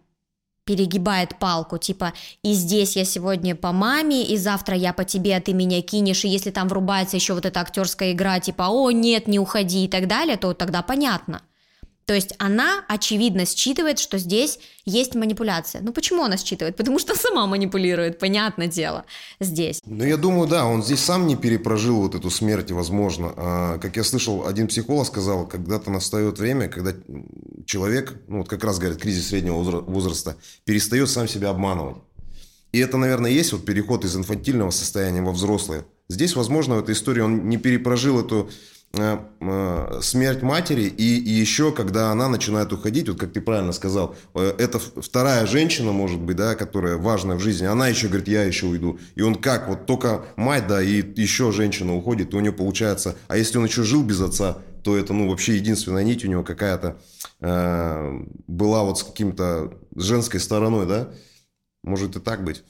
перегибает палку, типа, и здесь я сегодня по маме, и завтра я по тебе, а ты меня кинешь, и если там врубается еще вот эта актерская игра, типа, о, нет, не уходи и так далее, то тогда понятно – то есть она, очевидно, считывает, что здесь есть манипуляция. Ну почему она считывает? Потому что [laughs] сама манипулирует, понятное дело, здесь. Ну я думаю, да, он здесь сам не перепрожил вот эту смерть, возможно. А, как я слышал, один психолог сказал, когда-то настает время, когда человек, ну вот как раз говорят, кризис среднего возраста, перестает сам себя обманывать. И это, наверное, есть вот переход из инфантильного состояния во взрослое. Здесь, возможно, в этой истории он не перепрожил эту смерть матери и, и еще, когда она начинает уходить, вот как ты правильно сказал, э, это вторая женщина, может быть, да, которая важная в жизни, она еще говорит, я еще уйду. И он как, вот только мать, да, и еще женщина уходит, то у него получается, а если он еще жил без отца, то это, ну, вообще единственная нить у него какая-то э, была вот с каким-то женской стороной, да? Может и так быть.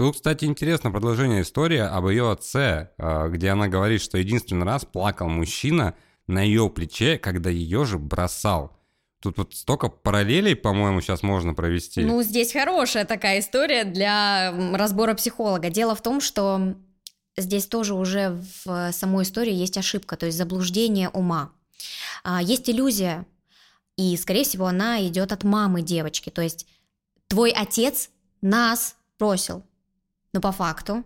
Тут, кстати, интересно продолжение истории об ее отце, а, где она говорит, что единственный раз плакал мужчина на ее плече, когда ее же бросал. Тут вот столько параллелей, по-моему, сейчас можно провести. Ну, здесь хорошая такая история для разбора психолога. Дело в том, что здесь тоже уже в самой истории есть ошибка, то есть заблуждение ума. А, есть иллюзия, и, скорее всего, она идет от мамы девочки. То есть твой отец нас бросил, но по факту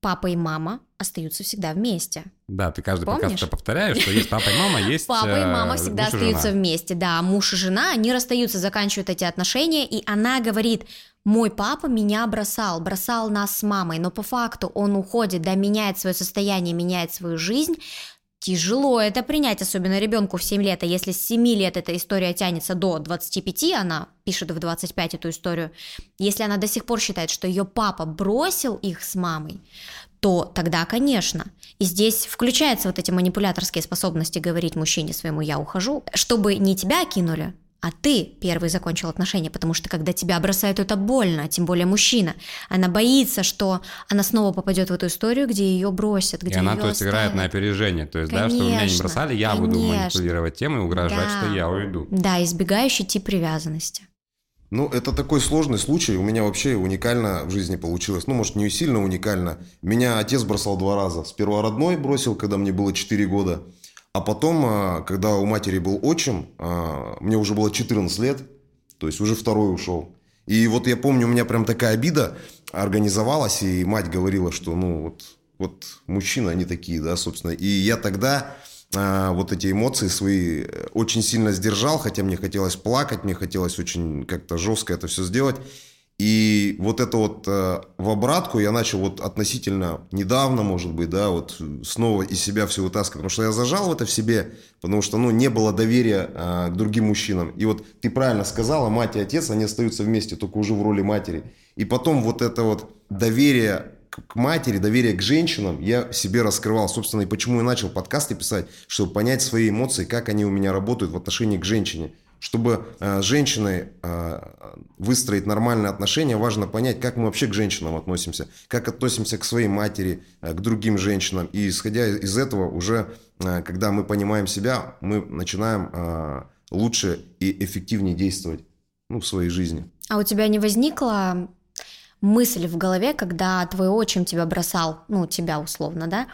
папа и мама остаются всегда вместе. Да, ты каждый Помнишь? подкаст повторяешь, что есть папа и мама, [laughs] есть Папа и э, мама всегда остаются вместе, да. Муж и жена, они расстаются, заканчивают эти отношения, и она говорит, мой папа меня бросал, бросал нас с мамой, но по факту он уходит, да, меняет свое состояние, меняет свою жизнь, Тяжело это принять, особенно ребенку в 7 лет. А если с 7 лет эта история тянется до 25, она пишет в 25 эту историю, если она до сих пор считает, что ее папа бросил их с мамой, то тогда, конечно. И здесь включаются вот эти манипуляторские способности говорить мужчине своему «я ухожу», чтобы не тебя кинули, а ты первый закончил отношения, потому что когда тебя бросают, это больно, тем более мужчина. Она боится, что она снова попадет в эту историю, где ее бросят, где И она, ее то есть, оставят. играет на опережение, то есть, конечно, да, чтобы меня не бросали, я конечно. буду манипулировать тем и угрожать, да. что я уйду. Да, избегающий тип привязанности. Ну, это такой сложный случай. У меня вообще уникально в жизни получилось. Ну, может, не сильно уникально. Меня отец бросал два раза. Сперва родной бросил, когда мне было 4 года. А потом, а, когда у матери был отчим, а, мне уже было 14 лет, то есть уже второй ушел. И вот я помню, у меня прям такая обида организовалась, и мать говорила, что ну вот, вот мужчины, они такие, да, собственно. И я тогда а, вот эти эмоции свои очень сильно сдержал, хотя мне хотелось плакать, мне хотелось очень как-то жестко это все сделать. И вот это вот э, в обратку я начал вот относительно недавно, может быть, да, вот снова из себя все вытаскивать. Потому что я зажал это в себе, потому что, ну, не было доверия э, к другим мужчинам. И вот ты правильно сказала, мать и отец, они остаются вместе, только уже в роли матери. И потом вот это вот доверие к матери, доверие к женщинам я себе раскрывал. Собственно, и почему я начал подкасты писать, чтобы понять свои эмоции, как они у меня работают в отношении к женщине. Чтобы э, женщиной э, выстроить нормальные отношения, важно понять, как мы вообще к женщинам относимся, как относимся к своей матери, э, к другим женщинам. И исходя из этого уже, э, когда мы понимаем себя, мы начинаем э, лучше и эффективнее действовать ну, в своей жизни. А у тебя не возникла мысль в голове, когда твой отчим тебя бросал, ну, тебя условно, да,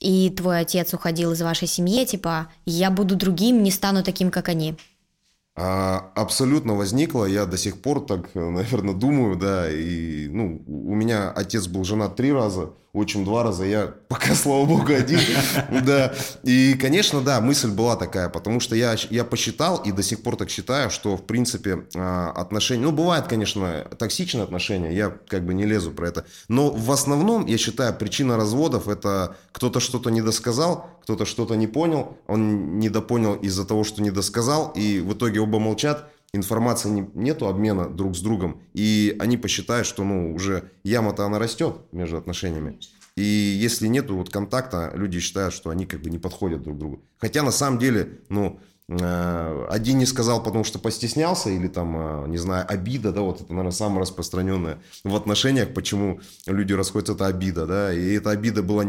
и твой отец уходил из вашей семьи, типа, я буду другим, не стану таким, как они? А, абсолютно возникло, я до сих пор так, наверное, думаю, да, и, ну, у меня отец был женат три раза, отчим два раза, я пока, слава богу, один. Да. И, конечно, да, мысль была такая, потому что я, я посчитал и до сих пор так считаю, что, в принципе, а, отношения... Ну, бывает, конечно, токсичные отношения, я как бы не лезу про это. Но в основном, я считаю, причина разводов – это кто-то что-то недосказал, кто-то что-то не понял, он недопонял из-за того, что недосказал, и в итоге оба молчат, информации не, нету обмена друг с другом, и они посчитают, что ну уже яма-то она растет между отношениями. И если нету вот контакта, люди считают, что они как бы не подходят друг другу. Хотя на самом деле, ну, э, один не сказал, потому что постеснялся, или там, э, не знаю, обида, да, вот это, наверное, самое распространенное в отношениях, почему люди расходятся, это обида, да, и эта обида была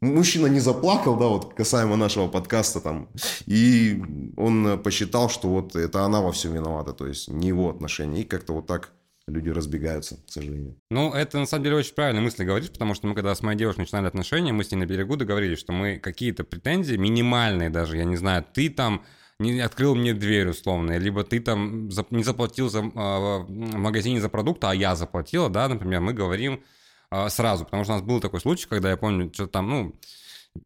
мужчина не заплакал, да, вот касаемо нашего подкаста там, и он посчитал, что вот это она во всем виновата, то есть не его отношения, и как-то вот так люди разбегаются, к сожалению. Ну, это на самом деле очень правильные мысли говоришь, потому что мы когда с моей девушкой начинали отношения, мы с ней на берегу договорились, что мы какие-то претензии, минимальные даже, я не знаю, ты там не открыл мне дверь условно, либо ты там не заплатил за, э, в магазине за продукт, а я заплатила, да, например, мы говорим, а, сразу, потому что у нас был такой случай, когда я помню, что там, ну,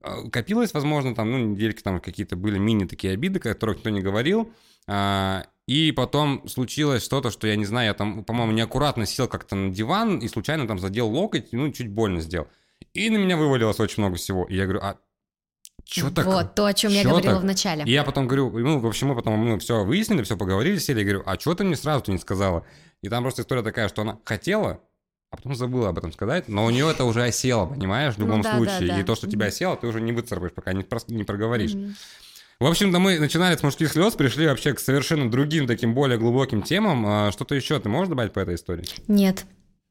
а, копилось, возможно, там, ну, недельки там какие-то были мини такие обиды, о которых никто не говорил, а, и потом случилось что-то, что я не знаю, я там, по-моему, неаккуратно сел как-то на диван и случайно там задел локоть, ну, чуть больно сделал. И на меня вывалилось очень много всего. И я говорю, а что так? Вот, то, о чем я говорила так? в начале. И я потом говорю, ну, в общем, мы потом мы все выяснили, все поговорили, сели, я говорю, а что ты мне сразу не сказала? И там просто история такая, что она хотела, а потом забыла об этом сказать, но у нее это уже осело, понимаешь, в любом ну, да, случае. Да, да. И то, что тебя осело, ты уже не выцарапаешь, пока не, не проговоришь. Mm-hmm. В общем-то, мы начинали с мужских слез, пришли вообще к совершенно другим, таким более глубоким темам. А что-то еще ты можешь добавить по этой истории? Нет.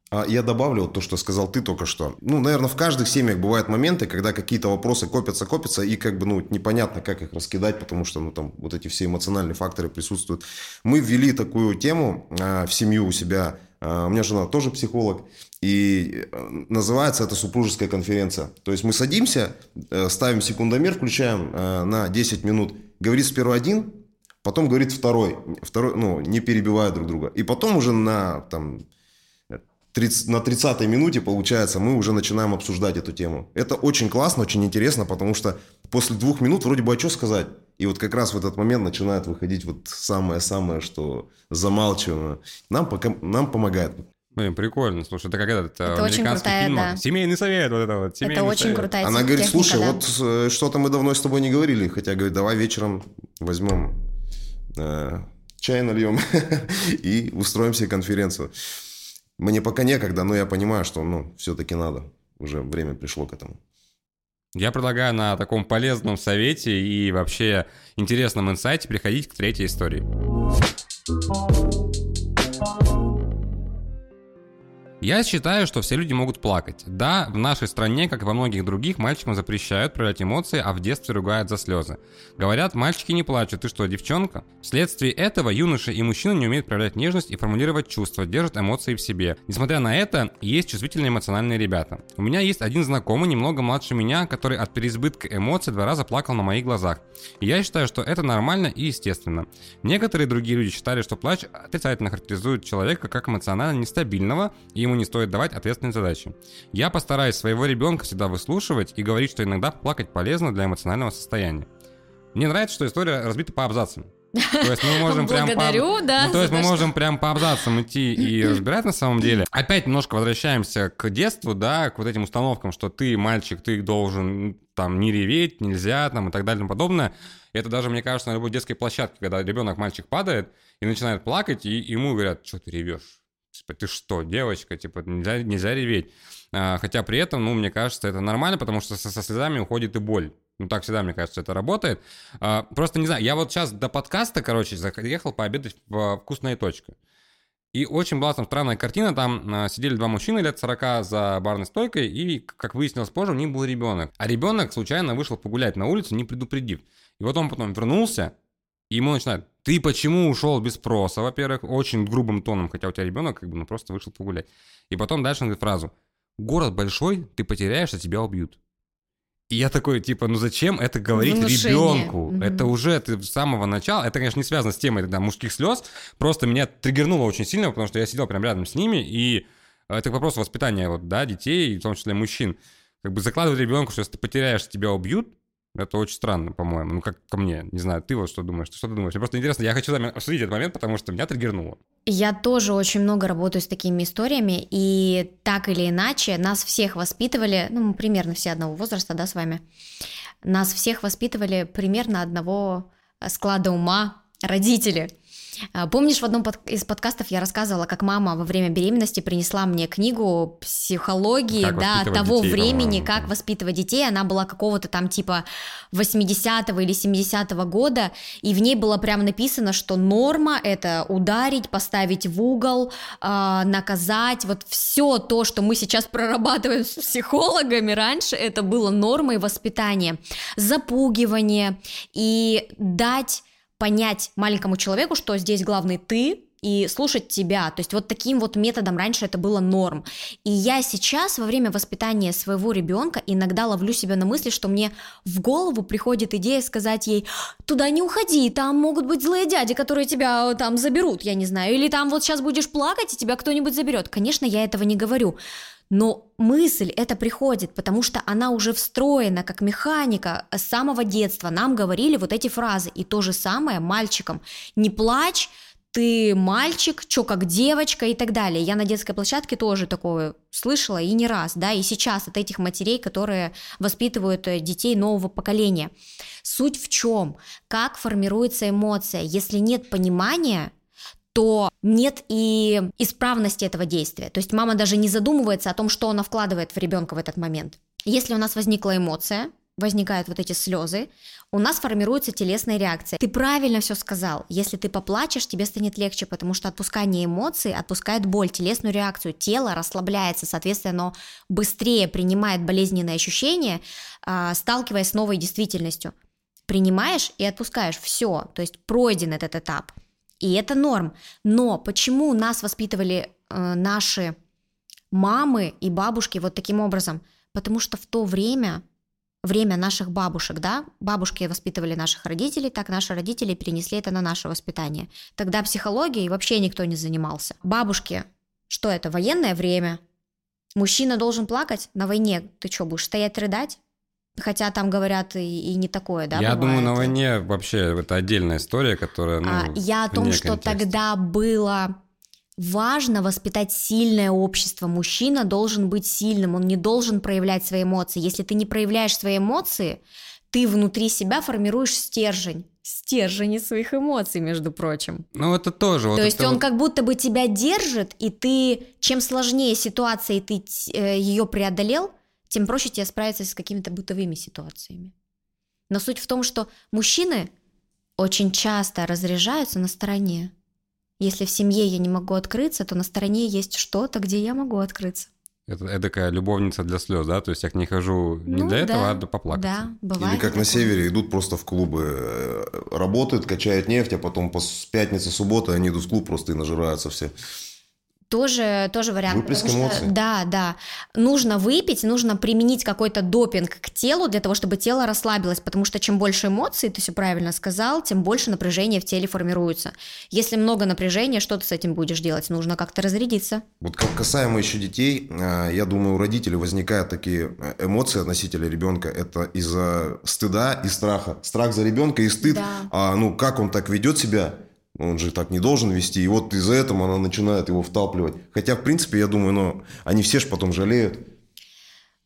А я добавлю то, что сказал ты только что. Ну, наверное, в каждых семьях бывают моменты, когда какие-то вопросы копятся, копятся, и как бы, ну, непонятно, как их раскидать, потому что, ну, там, вот эти все эмоциональные факторы присутствуют. Мы ввели такую тему э, в семью у себя. Э, у меня жена тоже психолог. И э, называется это супружеская конференция. То есть мы садимся, э, ставим секундомер, включаем э, на 10 минут. Говорит сперва один, потом говорит второй. Второй, ну, не перебивая друг друга. И потом уже на, там, 30, на 30-й минуте, получается, мы уже начинаем обсуждать эту тему. Это очень классно, очень интересно, потому что после двух минут вроде бы, а что сказать? И вот как раз в этот момент начинает выходить вот самое-самое, что замалчиваемо. Нам, пока, нам помогает. Блин, прикольно. Слушай, это как этот это очень крутая, фильм, да. Семейный совет, вот это вот. Это очень совет. крутая Она говорит, техника, слушай, да. вот э, что-то мы давно с тобой не говорили, хотя, говорит, давай вечером возьмем э, чай нальем [laughs] и устроим себе конференцию. Мне пока некогда, но я понимаю, что, ну, все-таки надо. Уже время пришло к этому. Я предлагаю на таком полезном совете и вообще интересном инсайте приходить к третьей истории. Я считаю, что все люди могут плакать. Да, в нашей стране, как и во многих других, мальчикам запрещают проявлять эмоции, а в детстве ругают за слезы. Говорят, мальчики не плачут, ты что, девчонка? Вследствие этого юноши и мужчины не умеют проявлять нежность и формулировать чувства, держат эмоции в себе. Несмотря на это, есть чувствительные эмоциональные ребята. У меня есть один знакомый, немного младше меня, который от переизбытка эмоций два раза плакал на моих глазах. И я считаю, что это нормально и естественно. Некоторые другие люди считали, что плач отрицательно характеризует человека как эмоционально нестабильного, и ему не стоит давать ответственные задачи. Я постараюсь своего ребенка всегда выслушивать и говорить, что иногда плакать полезно для эмоционального состояния. Мне нравится, что история разбита по абзацам. То есть мы [laughs] можем прям по... Да, ну, то есть мы то, можем прям по абзацам идти и [laughs] разбирать на самом деле. Опять немножко возвращаемся к детству, да, к вот этим установкам, что ты мальчик, ты должен там не реветь, нельзя, там и так далее и тому подобное. Это даже, мне кажется, на любой детской площадке, когда ребенок, мальчик падает и начинает плакать, и ему говорят, что ты ревешь? Типа, ты что, девочка, типа, нельзя, нельзя реветь. А, хотя при этом, ну, мне кажется, это нормально, потому что со, со слезами уходит и боль. Ну, так всегда, мне кажется, это работает. А, просто не знаю, я вот сейчас до подкаста, короче, заехал пообедать в «Вкусная точка». И очень была там странная картина, там а, сидели два мужчины лет 40 за барной стойкой, и, как выяснилось позже, у них был ребенок. А ребенок случайно вышел погулять на улицу, не предупредив. И вот он потом вернулся, и ему начинают, ты почему ушел без спроса, во-первых, очень грубым тоном, хотя у тебя ребенок как бы ну, просто вышел погулять. И потом дальше он говорит фразу, город большой, ты потеряешься, тебя убьют. И я такой, типа, ну зачем это говорить Внушение. ребенку? Угу. Это уже ты с самого начала, это, конечно, не связано с темой да, мужских слез, просто меня триггернуло очень сильно, потому что я сидел прямо рядом с ними, и это вопрос воспитания вот, да, детей, в том числе мужчин. Как бы закладывать ребенку, что если ты потеряешь, тебя убьют, это очень странно, по-моему. Ну, как ко мне. Не знаю, ты вот что думаешь? Что ты думаешь? Мне просто интересно, я хочу обсудить этот момент, потому что меня триггернуло. Я тоже очень много работаю с такими историями, и так или иначе нас всех воспитывали, ну, мы примерно все одного возраста, да, с вами, нас всех воспитывали примерно одного склада ума родители – помнишь, в одном из подкастов я рассказывала, как мама во время беременности принесла мне книгу психологии, как да, того детей, времени, как воспитывать детей. Она была какого-то там типа 80-го или 70-го года, и в ней было прямо написано, что норма это ударить, поставить в угол, э, наказать. Вот все то, что мы сейчас прорабатываем с психологами раньше, это было нормой воспитания. Запугивание и дать понять маленькому человеку, что здесь главный ты, и слушать тебя. То есть вот таким вот методом раньше это было норм. И я сейчас во время воспитания своего ребенка иногда ловлю себя на мысли, что мне в голову приходит идея сказать ей, туда не уходи, там могут быть злые дяди, которые тебя э, там заберут, я не знаю, или там вот сейчас будешь плакать, и тебя кто-нибудь заберет. Конечно, я этого не говорю. Но мысль это приходит, потому что она уже встроена как механика с самого детства. Нам говорили вот эти фразы. И то же самое мальчикам. Не плачь, ты мальчик, чё как девочка и так далее. Я на детской площадке тоже такое слышала и не раз, да, и сейчас от этих матерей, которые воспитывают э, детей нового поколения. Суть в чем? Как формируется эмоция? Если нет понимания, то нет и исправности этого действия. То есть мама даже не задумывается о том, что она вкладывает в ребенка в этот момент. Если у нас возникла эмоция, возникают вот эти слезы, у нас формируется телесная реакция. Ты правильно все сказал. Если ты поплачешь, тебе станет легче, потому что отпускание эмоций отпускает боль, телесную реакцию. Тело расслабляется, соответственно, оно быстрее принимает болезненные ощущения, а, сталкиваясь с новой действительностью. Принимаешь и отпускаешь. Все. То есть пройден этот этап. И это норм. Но почему нас воспитывали э, наши мамы и бабушки вот таким образом? Потому что в то время, время наших бабушек, да, бабушки воспитывали наших родителей, так наши родители перенесли это на наше воспитание. Тогда психологией вообще никто не занимался. Бабушки, что это, военное время? Мужчина должен плакать на войне. Ты что, будешь стоять рыдать? Хотя там говорят и, и не такое, да? Я бывает. думаю, на войне вообще это отдельная история, которая. Ну, а, я о том, что контекста. тогда было важно воспитать сильное общество. Мужчина должен быть сильным, он не должен проявлять свои эмоции. Если ты не проявляешь свои эмоции, ты внутри себя формируешь стержень. Стержень из своих эмоций, между прочим. Ну, это тоже. То вот есть он вот... как будто бы тебя держит, и ты, чем сложнее ситуация, и ты э, ее преодолел, тем проще тебе справиться с какими-то бытовыми ситуациями. Но суть в том, что мужчины очень часто разряжаются на стороне. Если в семье я не могу открыться, то на стороне есть что-то, где я могу открыться. Это, такая любовница для слез, да? То есть я к ней хожу не ну, для да, этого, а поплакать. Да, бывает. Или как на севере идут просто в клубы, э, работают, качают нефть, а потом по пятнице, субботы они идут в клуб просто и нажираются все тоже, тоже вариант. Выплеск эмоций. Да, да. Нужно выпить, нужно применить какой-то допинг к телу для того, чтобы тело расслабилось, потому что чем больше эмоций, ты все правильно сказал, тем больше напряжения в теле формируется. Если много напряжения, что ты с этим будешь делать? Нужно как-то разрядиться. Вот как касаемо еще детей, э, я думаю, у родителей возникают такие э, эмоции относительно ребенка. Это из-за стыда и страха. Страх за ребенка и стыд. Да. А, ну, как он так ведет себя? Он же так не должен вести. И вот из-за этого она начинает его втапливать. Хотя, в принципе, я думаю, ну, они все же потом жалеют.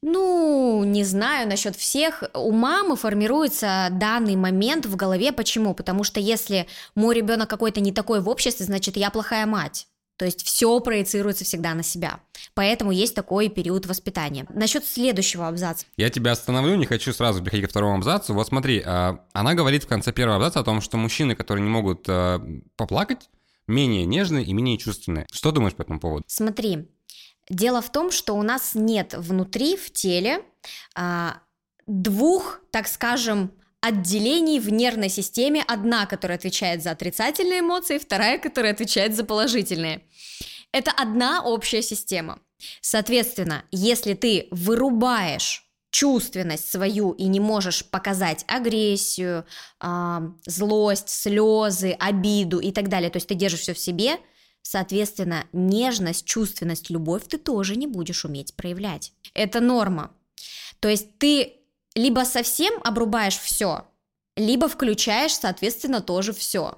Ну, не знаю насчет всех. У мамы формируется данный момент в голове. Почему? Потому что если мой ребенок какой-то не такой в обществе, значит, я плохая мать. То есть все проецируется всегда на себя. Поэтому есть такой период воспитания. Насчет следующего абзаца. Я тебя остановлю, не хочу сразу переходить ко второму абзацу. Вот смотри, а, она говорит в конце первого абзаца о том, что мужчины, которые не могут а, поплакать, менее нежные и менее чувственные. Что думаешь по этому поводу? Смотри, дело в том, что у нас нет внутри, в теле, а, двух, так скажем, отделений в нервной системе. Одна, которая отвечает за отрицательные эмоции, вторая, которая отвечает за положительные. Это одна общая система. Соответственно, если ты вырубаешь чувственность свою и не можешь показать агрессию, э, злость, слезы, обиду и так далее, то есть ты держишь все в себе, соответственно, нежность, чувственность, любовь ты тоже не будешь уметь проявлять. Это норма. То есть ты либо совсем обрубаешь все, либо включаешь, соответственно, тоже все.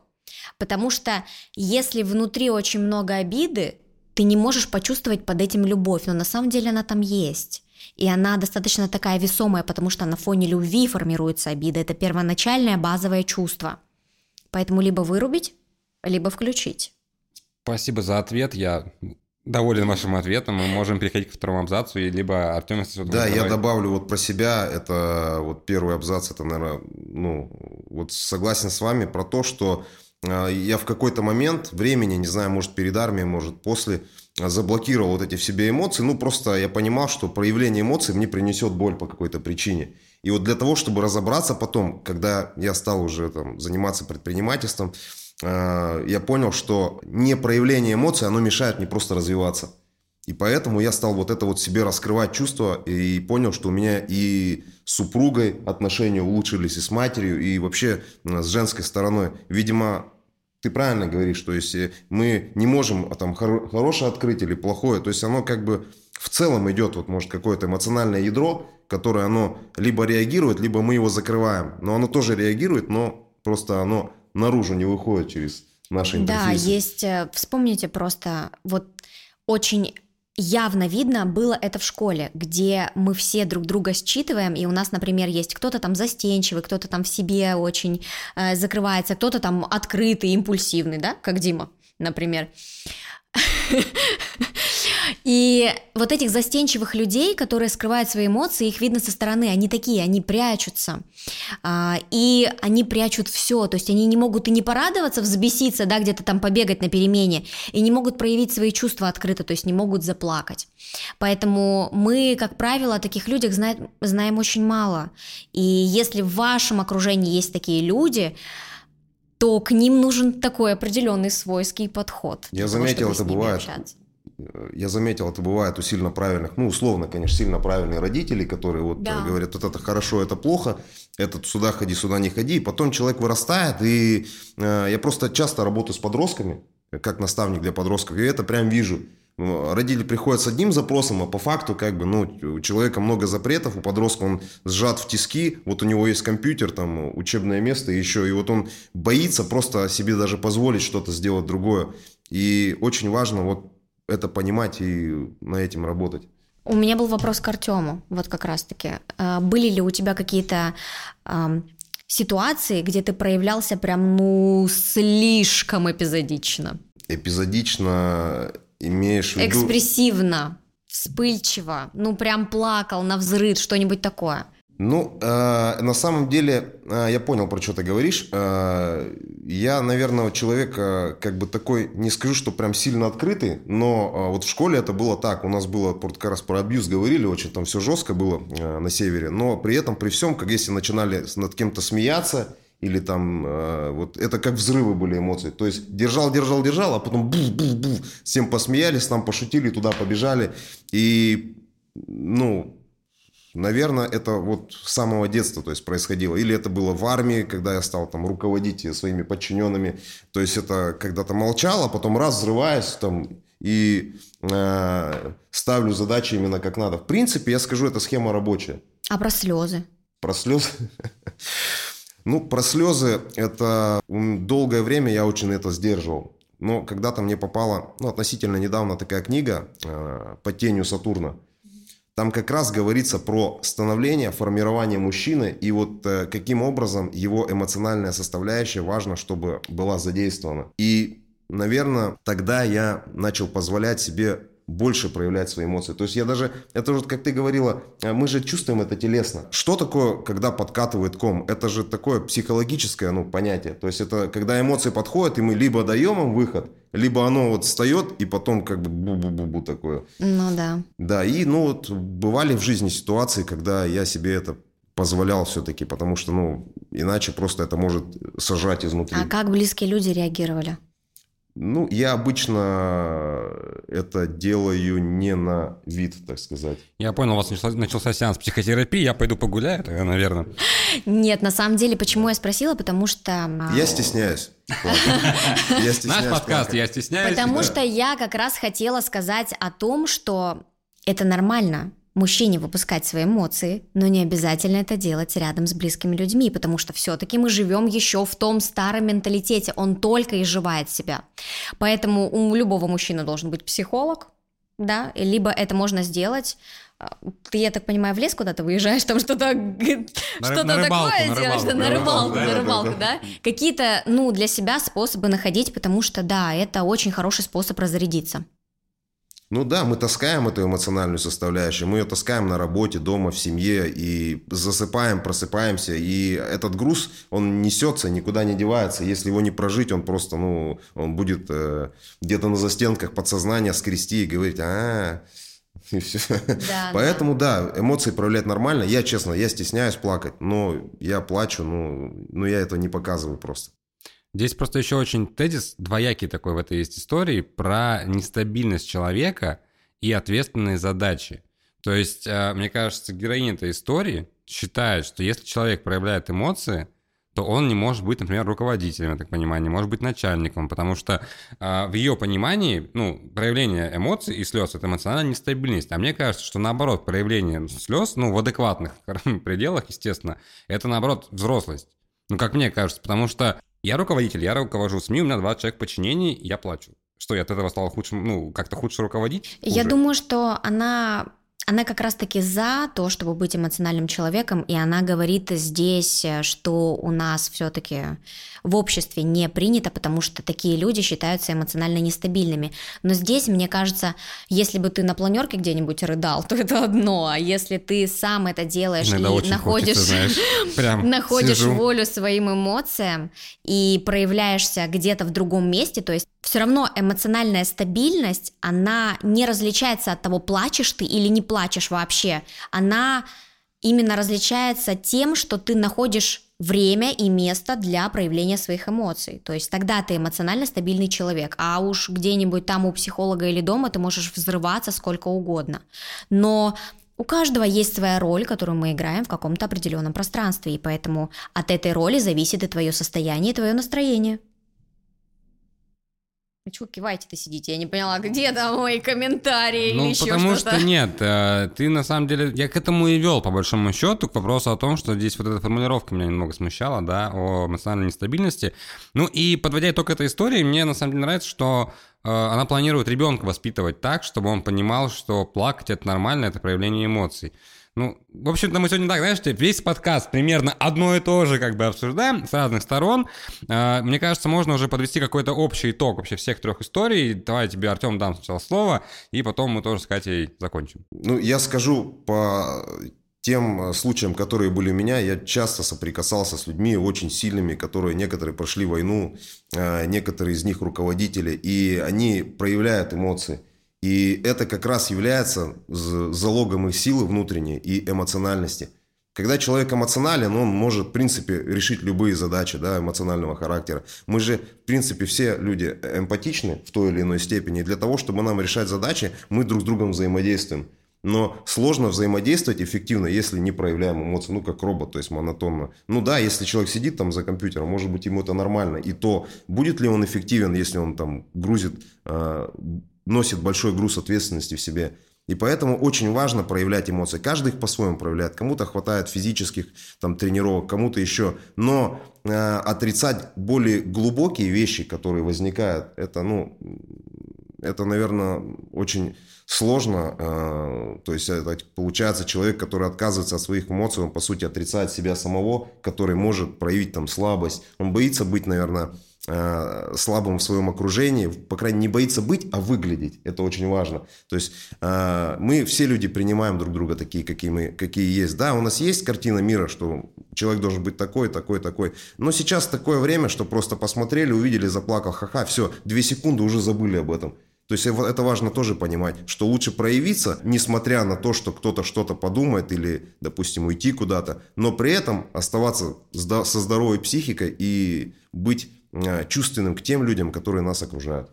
Потому что если внутри очень много обиды, ты не можешь почувствовать под этим любовь, но на самом деле она там есть. И она достаточно такая весомая, потому что на фоне любви формируется обида. Это первоначальное базовое чувство. Поэтому либо вырубить, либо включить. Спасибо за ответ. Я доволен вашим ответом. Мы можем переходить к второму абзацу, и либо Артем, если Да, я добавлю вот про себя. Это вот первый абзац, это, наверное, ну, вот согласен с вами про то, что э, я в какой-то момент времени, не знаю, может перед армией, может после, заблокировал вот эти в себе эмоции. Ну, просто я понимал, что проявление эмоций мне принесет боль по какой-то причине. И вот для того, чтобы разобраться потом, когда я стал уже там, заниматься предпринимательством, я понял, что не проявление эмоций, оно мешает мне просто развиваться. И поэтому я стал вот это вот себе раскрывать чувства и понял, что у меня и с супругой отношения улучшились, и с матерью, и вообще с женской стороной. Видимо, ты правильно говоришь, что если мы не можем а, там хор- хорошее открыть или плохое, то есть оно как бы в целом идет, вот может какое-то эмоциональное ядро, которое оно либо реагирует, либо мы его закрываем. Но оно тоже реагирует, но просто оно наружу не выходит через наши интерфейсы. Да, есть, э, вспомните просто, вот очень явно видно было это в школе, где мы все друг друга считываем, и у нас, например, есть кто-то там застенчивый, кто-то там в себе очень э, закрывается, кто-то там открытый, импульсивный, да, как Дима, например. [laughs] И вот этих застенчивых людей, которые скрывают свои эмоции, их видно со стороны, они такие, они прячутся. А, и они прячут все, то есть они не могут и не порадоваться, взбеситься, да, где-то там побегать на перемене, и не могут проявить свои чувства открыто, то есть не могут заплакать. Поэтому мы, как правило, о таких людях знаем, знаем очень мало. И если в вашем окружении есть такие люди, то к ним нужен такой определенный свойский подход. Я заметил, это бывает. Общаться я заметил, это бывает у сильно правильных, ну, условно, конечно, сильно правильные родители, которые вот да. говорят, вот это хорошо, это плохо, это сюда ходи, сюда не ходи. И потом человек вырастает, и э, я просто часто работаю с подростками, как наставник для подростков, и это прям вижу. Родители приходят с одним запросом, а по факту, как бы, ну, у человека много запретов, у подростка он сжат в тиски, вот у него есть компьютер, там, учебное место еще, и вот он боится просто себе даже позволить что-то сделать другое. И очень важно вот это понимать и на этим работать. У меня был вопрос к Артему, вот как раз-таки. А, были ли у тебя какие-то э, ситуации, где ты проявлялся прям, ну, слишком эпизодично? Эпизодично имеешь в виду... Экспрессивно, вспыльчиво, ну, прям плакал на взрыв, что-нибудь такое – ну, э, на самом деле, э, я понял, про что ты говоришь. Э, я, наверное, человек э, как бы такой, не скажу, что прям сильно открытый, но э, вот в школе это было так. У нас было, как раз про абьюз говорили, очень там все жестко было э, на севере. Но при этом, при всем, как если начинали над кем-то смеяться, или там, э, вот это как взрывы были эмоции. То есть держал, держал, держал, а потом буф-буф-буф, всем посмеялись, там пошутили, туда побежали. И, ну, Наверное, это вот с самого детства то есть, происходило. Или это было в армии, когда я стал там руководить своими подчиненными. То есть это когда-то молчал, а потом раз взрываюсь там и э, ставлю задачи именно как надо. В принципе, я скажу, это схема рабочая. А про слезы? Про слезы? [laughs] Ну, про слезы, это долгое время я очень это сдерживал. Но когда-то мне попала, ну, относительно недавно такая книга э, «Под тенью Сатурна». Там как раз говорится про становление, формирование мужчины и вот э, каким образом его эмоциональная составляющая важно, чтобы была задействована. И наверное, тогда я начал позволять себе больше проявлять свои эмоции. То есть я даже, это вот как ты говорила, э, мы же чувствуем это телесно. Что такое, когда подкатывает ком? Это же такое психологическое ну, понятие. То есть это когда эмоции подходят, и мы либо даем им выход, либо оно вот встает, и потом как бы бу-бу-бу-бу такое. Ну да. Да, и ну вот бывали в жизни ситуации, когда я себе это позволял все-таки, потому что, ну, иначе просто это может сажать изнутри. А как близкие люди реагировали? Ну, я обычно это делаю не на вид, так сказать. Я понял, у вас начался, начался сеанс психотерапии, я пойду погуляю, тогда, наверное. Нет, на самом деле, почему я спросила, потому что... Я стесняюсь. [laughs] Наш подкаст «Я стесняюсь». Потому что я как раз хотела сказать о том, что это нормально мужчине выпускать свои эмоции, но не обязательно это делать рядом с близкими людьми, потому что все-таки мы живем еще в том старом менталитете, он только изживает себя. Поэтому у любого мужчины должен быть психолог, да, либо это можно сделать а, ты, я так понимаю, в лес куда-то выезжаешь, там что-то что такое делаешь, на рыбалку, на рыбалку, да? Какие-то, ну, для себя способы находить, потому что, да, это очень хороший способ разрядиться. Ну да, мы таскаем эту эмоциональную составляющую, мы ее таскаем на работе, дома, в семье, и засыпаем, просыпаемся, и этот груз, он несется, никуда не девается. Если его не прожить, он просто, ну, он будет э, где-то на застенках подсознания скрести и говорить, а, и все. Да, Поэтому да. да, эмоции проявлять нормально. Я, честно, я стесняюсь плакать, но я плачу, но, но я этого не показываю просто. Здесь просто еще очень тезис двоякий такой в этой есть истории про нестабильность человека и ответственные задачи. То есть, э, мне кажется, героиня этой истории считает, что если человек проявляет эмоции, то он не может быть, например, руководителем, я так понимаю, не может быть начальником, потому что э, в ее понимании, ну, проявление эмоций и слез – это эмоциональная нестабильность. А мне кажется, что наоборот, проявление слез, ну, в адекватных [laughs] пределах, естественно, это наоборот взрослость. Ну, как мне кажется, потому что я руководитель, я руковожу СМИ, у меня 20 человек подчинений, я плачу. Что, я от этого стала худшим, ну, как-то худше руководить? Хуже? Я думаю, что она она как раз-таки за то, чтобы быть эмоциональным человеком, и она говорит здесь, что у нас все-таки в обществе не принято, потому что такие люди считаются эмоционально нестабильными. Но здесь, мне кажется, если бы ты на планерке где-нибудь рыдал, [laughs] то это одно, а если ты сам это делаешь Иногда и находишь, хочется, знаешь, [laughs] находишь волю своим эмоциям и проявляешься где-то в другом месте, то есть все равно эмоциональная стабильность, она не различается от того, плачешь ты или не плачешь вообще. Она именно различается тем, что ты находишь время и место для проявления своих эмоций. То есть тогда ты эмоционально стабильный человек, а уж где-нибудь там у психолога или дома ты можешь взрываться сколько угодно. Но у каждого есть своя роль, которую мы играем в каком-то определенном пространстве, и поэтому от этой роли зависит и твое состояние, и твое настроение. А чего киваете-то сидите? Я не поняла, где там мои комментарии ну, или еще потому что-то? что нет, э, ты на самом деле, я к этому и вел, по большому счету, к вопросу о том, что здесь вот эта формулировка меня немного смущала, да, о эмоциональной нестабильности. Ну и подводя итог этой истории, мне на самом деле нравится, что э, она планирует ребенка воспитывать так, чтобы он понимал, что плакать это нормально, это проявление эмоций. Ну, в общем-то, мы сегодня так, знаешь, весь подкаст примерно одно и то же как бы обсуждаем с разных сторон. А, мне кажется, можно уже подвести какой-то общий итог вообще всех трех историй. Давай тебе, Артем, дам сначала слово, и потом мы тоже с Катей закончим. Ну, я скажу по тем э, случаям, которые были у меня, я часто соприкасался с людьми очень сильными, которые некоторые прошли войну, э, некоторые из них руководители, и они проявляют эмоции. И это как раз является залогом их силы внутренней и эмоциональности. Когда человек эмоционален, он может, в принципе, решить любые задачи да, эмоционального характера. Мы же, в принципе, все люди эмпатичны в той или иной степени. И для того, чтобы нам решать задачи, мы друг с другом взаимодействуем. Но сложно взаимодействовать эффективно, если не проявляем эмоции, ну, как робот, то есть монотонно. Ну да, если человек сидит там за компьютером, может быть, ему это нормально. И то, будет ли он эффективен, если он там грузит э, носит большой груз ответственности в себе. И поэтому очень важно проявлять эмоции. Каждый их по-своему проявляет. Кому-то хватает физических там, тренировок, кому-то еще. Но э, отрицать более глубокие вещи, которые возникают, это, ну, это, наверное, очень сложно. Э, то есть это получается человек, который отказывается от своих эмоций, он, по сути, отрицает себя самого, который может проявить там слабость. Он боится быть, наверное, э, слабым в своем окружении, по крайней мере, не боится быть, а выглядеть. Это очень важно. То есть э, мы все люди принимаем друг друга такие, какие мы, какие есть. Да, у нас есть картина мира, что человек должен быть такой, такой, такой. Но сейчас такое время, что просто посмотрели, увидели, заплакал, ха-ха, все, две секунды уже забыли об этом. То есть это важно тоже понимать, что лучше проявиться, несмотря на то, что кто-то что-то подумает или, допустим, уйти куда-то, но при этом оставаться со здоровой психикой и быть э, чувственным к тем людям, которые нас окружают.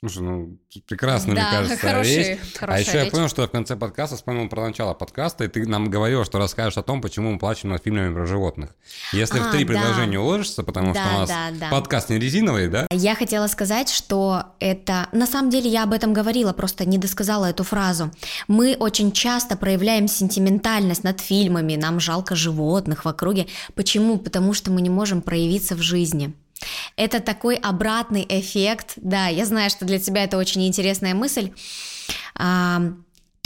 Слушай, ну, прекрасно, да, мне кажется, [laughs] хороший, вещь. А еще речь. я понял, что в конце подкаста вспомнил про начало подкаста, и ты нам говорил, что расскажешь о том, почему мы плачем над фильмами про животных. Если а, в три да. предложения уложишься, потому да, что у нас да, да. подкаст не резиновый, да? Я хотела сказать, что это... На самом деле я об этом говорила, просто не досказала эту фразу. Мы очень часто проявляем сентиментальность над фильмами, нам жалко животных в округе. Почему? Потому что мы не можем проявиться в жизни. Это такой обратный эффект. Да, я знаю, что для тебя это очень интересная мысль.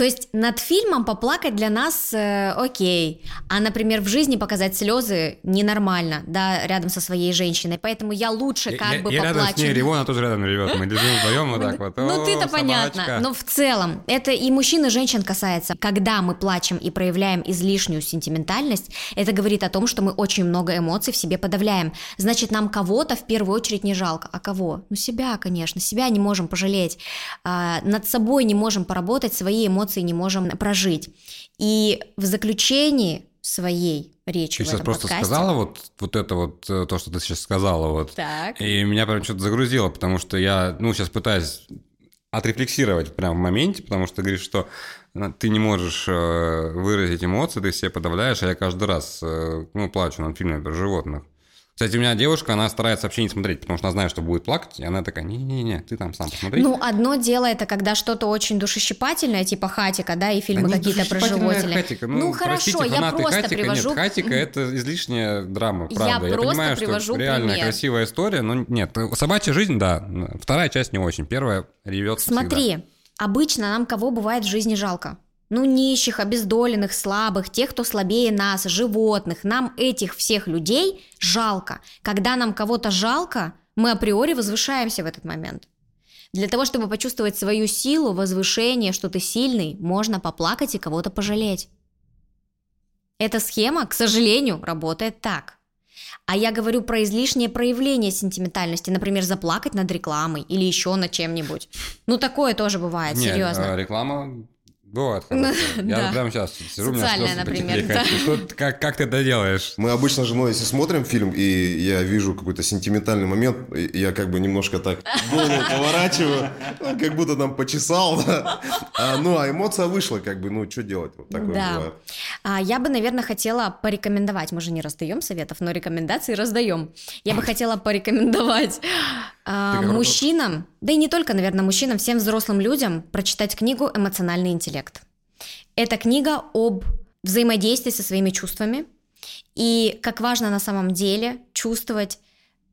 То есть над фильмом поплакать для нас э, окей, а, например, в жизни показать слезы ненормально, да, рядом со своей женщиной, поэтому я лучше как я, бы я поплачу. рядом с ней реву, она тоже рядом ревет, мы лежим вдвоем вот так вот. Ну ты-то понятно, но в целом это и мужчин, и женщин касается. Когда мы плачем и проявляем излишнюю сентиментальность, это говорит о том, что мы очень много эмоций в себе подавляем. Значит, нам кого-то в первую очередь не жалко. А кого? Ну себя, конечно, себя не можем пожалеть. А, над собой не можем поработать, свои эмоции эмоций не можем прожить. И в заключении своей речи Ты сейчас просто подкасте. сказала вот, вот это вот, э, то, что ты сейчас сказала, вот. Так. И меня прям что-то загрузило, потому что я, ну, сейчас пытаюсь отрефлексировать прямо в моменте, потому что ты говоришь, что э, ты не можешь э, выразить эмоции, ты все подавляешь, а я каждый раз, ну, плачу над фильмами про животных. Кстати, у меня девушка, она старается вообще не смотреть, потому что она знает, что будет плакать, и она такая, не-не-не, ты там сам посмотри. Ну, одно дело это, когда что-то очень душещипательное, типа Хатика, да, и фильмы да какие-то про животных. Хатика. Ну, ну хорошо, я просто Хатика, привожу... Нет, Хатика — это излишняя драма, правда. Я, я просто понимаю, привожу что реально пример. красивая история, но нет, собачья жизнь, да, вторая часть не очень, первая ревет Смотри, всегда. обычно нам кого бывает в жизни жалко? Ну, нищих, обездоленных, слабых, тех, кто слабее нас, животных. Нам этих всех людей жалко. Когда нам кого-то жалко, мы априори возвышаемся в этот момент. Для того, чтобы почувствовать свою силу, возвышение, что ты сильный, можно поплакать и кого-то пожалеть. Эта схема, к сожалению, работает так. А я говорю про излишнее проявление сентиментальности, например, заплакать над рекламой или еще над чем-нибудь. Ну, такое тоже бывает, Нет, серьезно. А реклама Бывает [laughs] хорошо. Я прямо сейчас сижу, у меня слезы например, да. Что, как, как ты это делаешь? Мы обычно с женой, если смотрим фильм, и я вижу какой-то сентиментальный момент, я как бы немножко так голову [laughs] поворачиваю, ну, как будто там почесал. Да? А, ну, а эмоция вышла, как бы, ну, что делать? Вот такое да. бывает. А, я бы, наверное, хотела порекомендовать, мы же не раздаем советов, но рекомендации раздаем. Я бы хотела порекомендовать а, мужчинам, да и не только, наверное, мужчинам, всем взрослым людям прочитать книгу «Эмоциональный интеллект». Это книга об взаимодействии со своими чувствами и как важно на самом деле чувствовать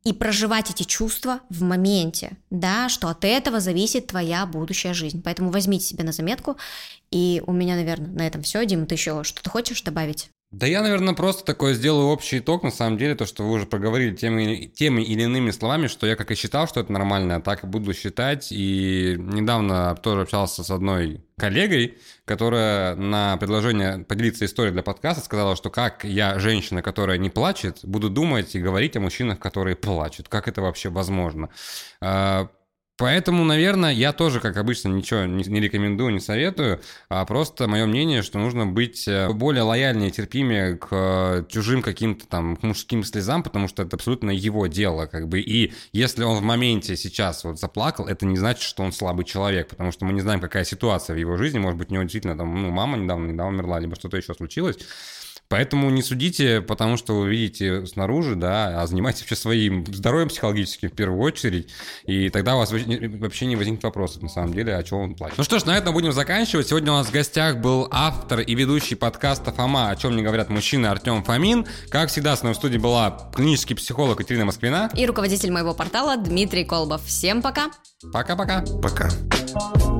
и проживать эти чувства в моменте, да, что от этого зависит твоя будущая жизнь. Поэтому возьмите себе на заметку. И у меня, наверное, на этом все. Дим, ты еще что-то хочешь добавить? Да я, наверное, просто такой сделаю общий итог, на самом деле, то, что вы уже проговорили теми, теми или иными словами, что я как и считал, что это нормально, а так и буду считать. И недавно тоже общался с одной коллегой, которая на предложение поделиться историей для подкаста сказала, что как я, женщина, которая не плачет, буду думать и говорить о мужчинах, которые плачут. Как это вообще возможно? Поэтому, наверное, я тоже, как обычно, ничего не, не рекомендую, не советую, а просто мое мнение, что нужно быть э, более лояльнее, терпимее к э, чужим каким-то там к мужским слезам, потому что это абсолютно его дело, как бы. И если он в моменте сейчас вот заплакал, это не значит, что он слабый человек, потому что мы не знаем, какая ситуация в его жизни, может быть, у него действительно там, ну, мама недавно, недавно умерла, либо что-то еще случилось. Поэтому не судите, потому что вы видите снаружи, да, а занимайтесь вообще своим здоровьем психологическим в первую очередь, и тогда у вас вообще не возникнет вопросов, на самом деле, о чем он плачет. Ну что ж, на этом будем заканчивать. Сегодня у нас в гостях был автор и ведущий подкаста «Фома. О чем не говорят мужчины» Артем Фомин. Как всегда, с нами в студии была клинический психолог Екатерина Москвина. И руководитель моего портала Дмитрий Колбов. Всем пока! Пока-пока! Пока! -пока. пока.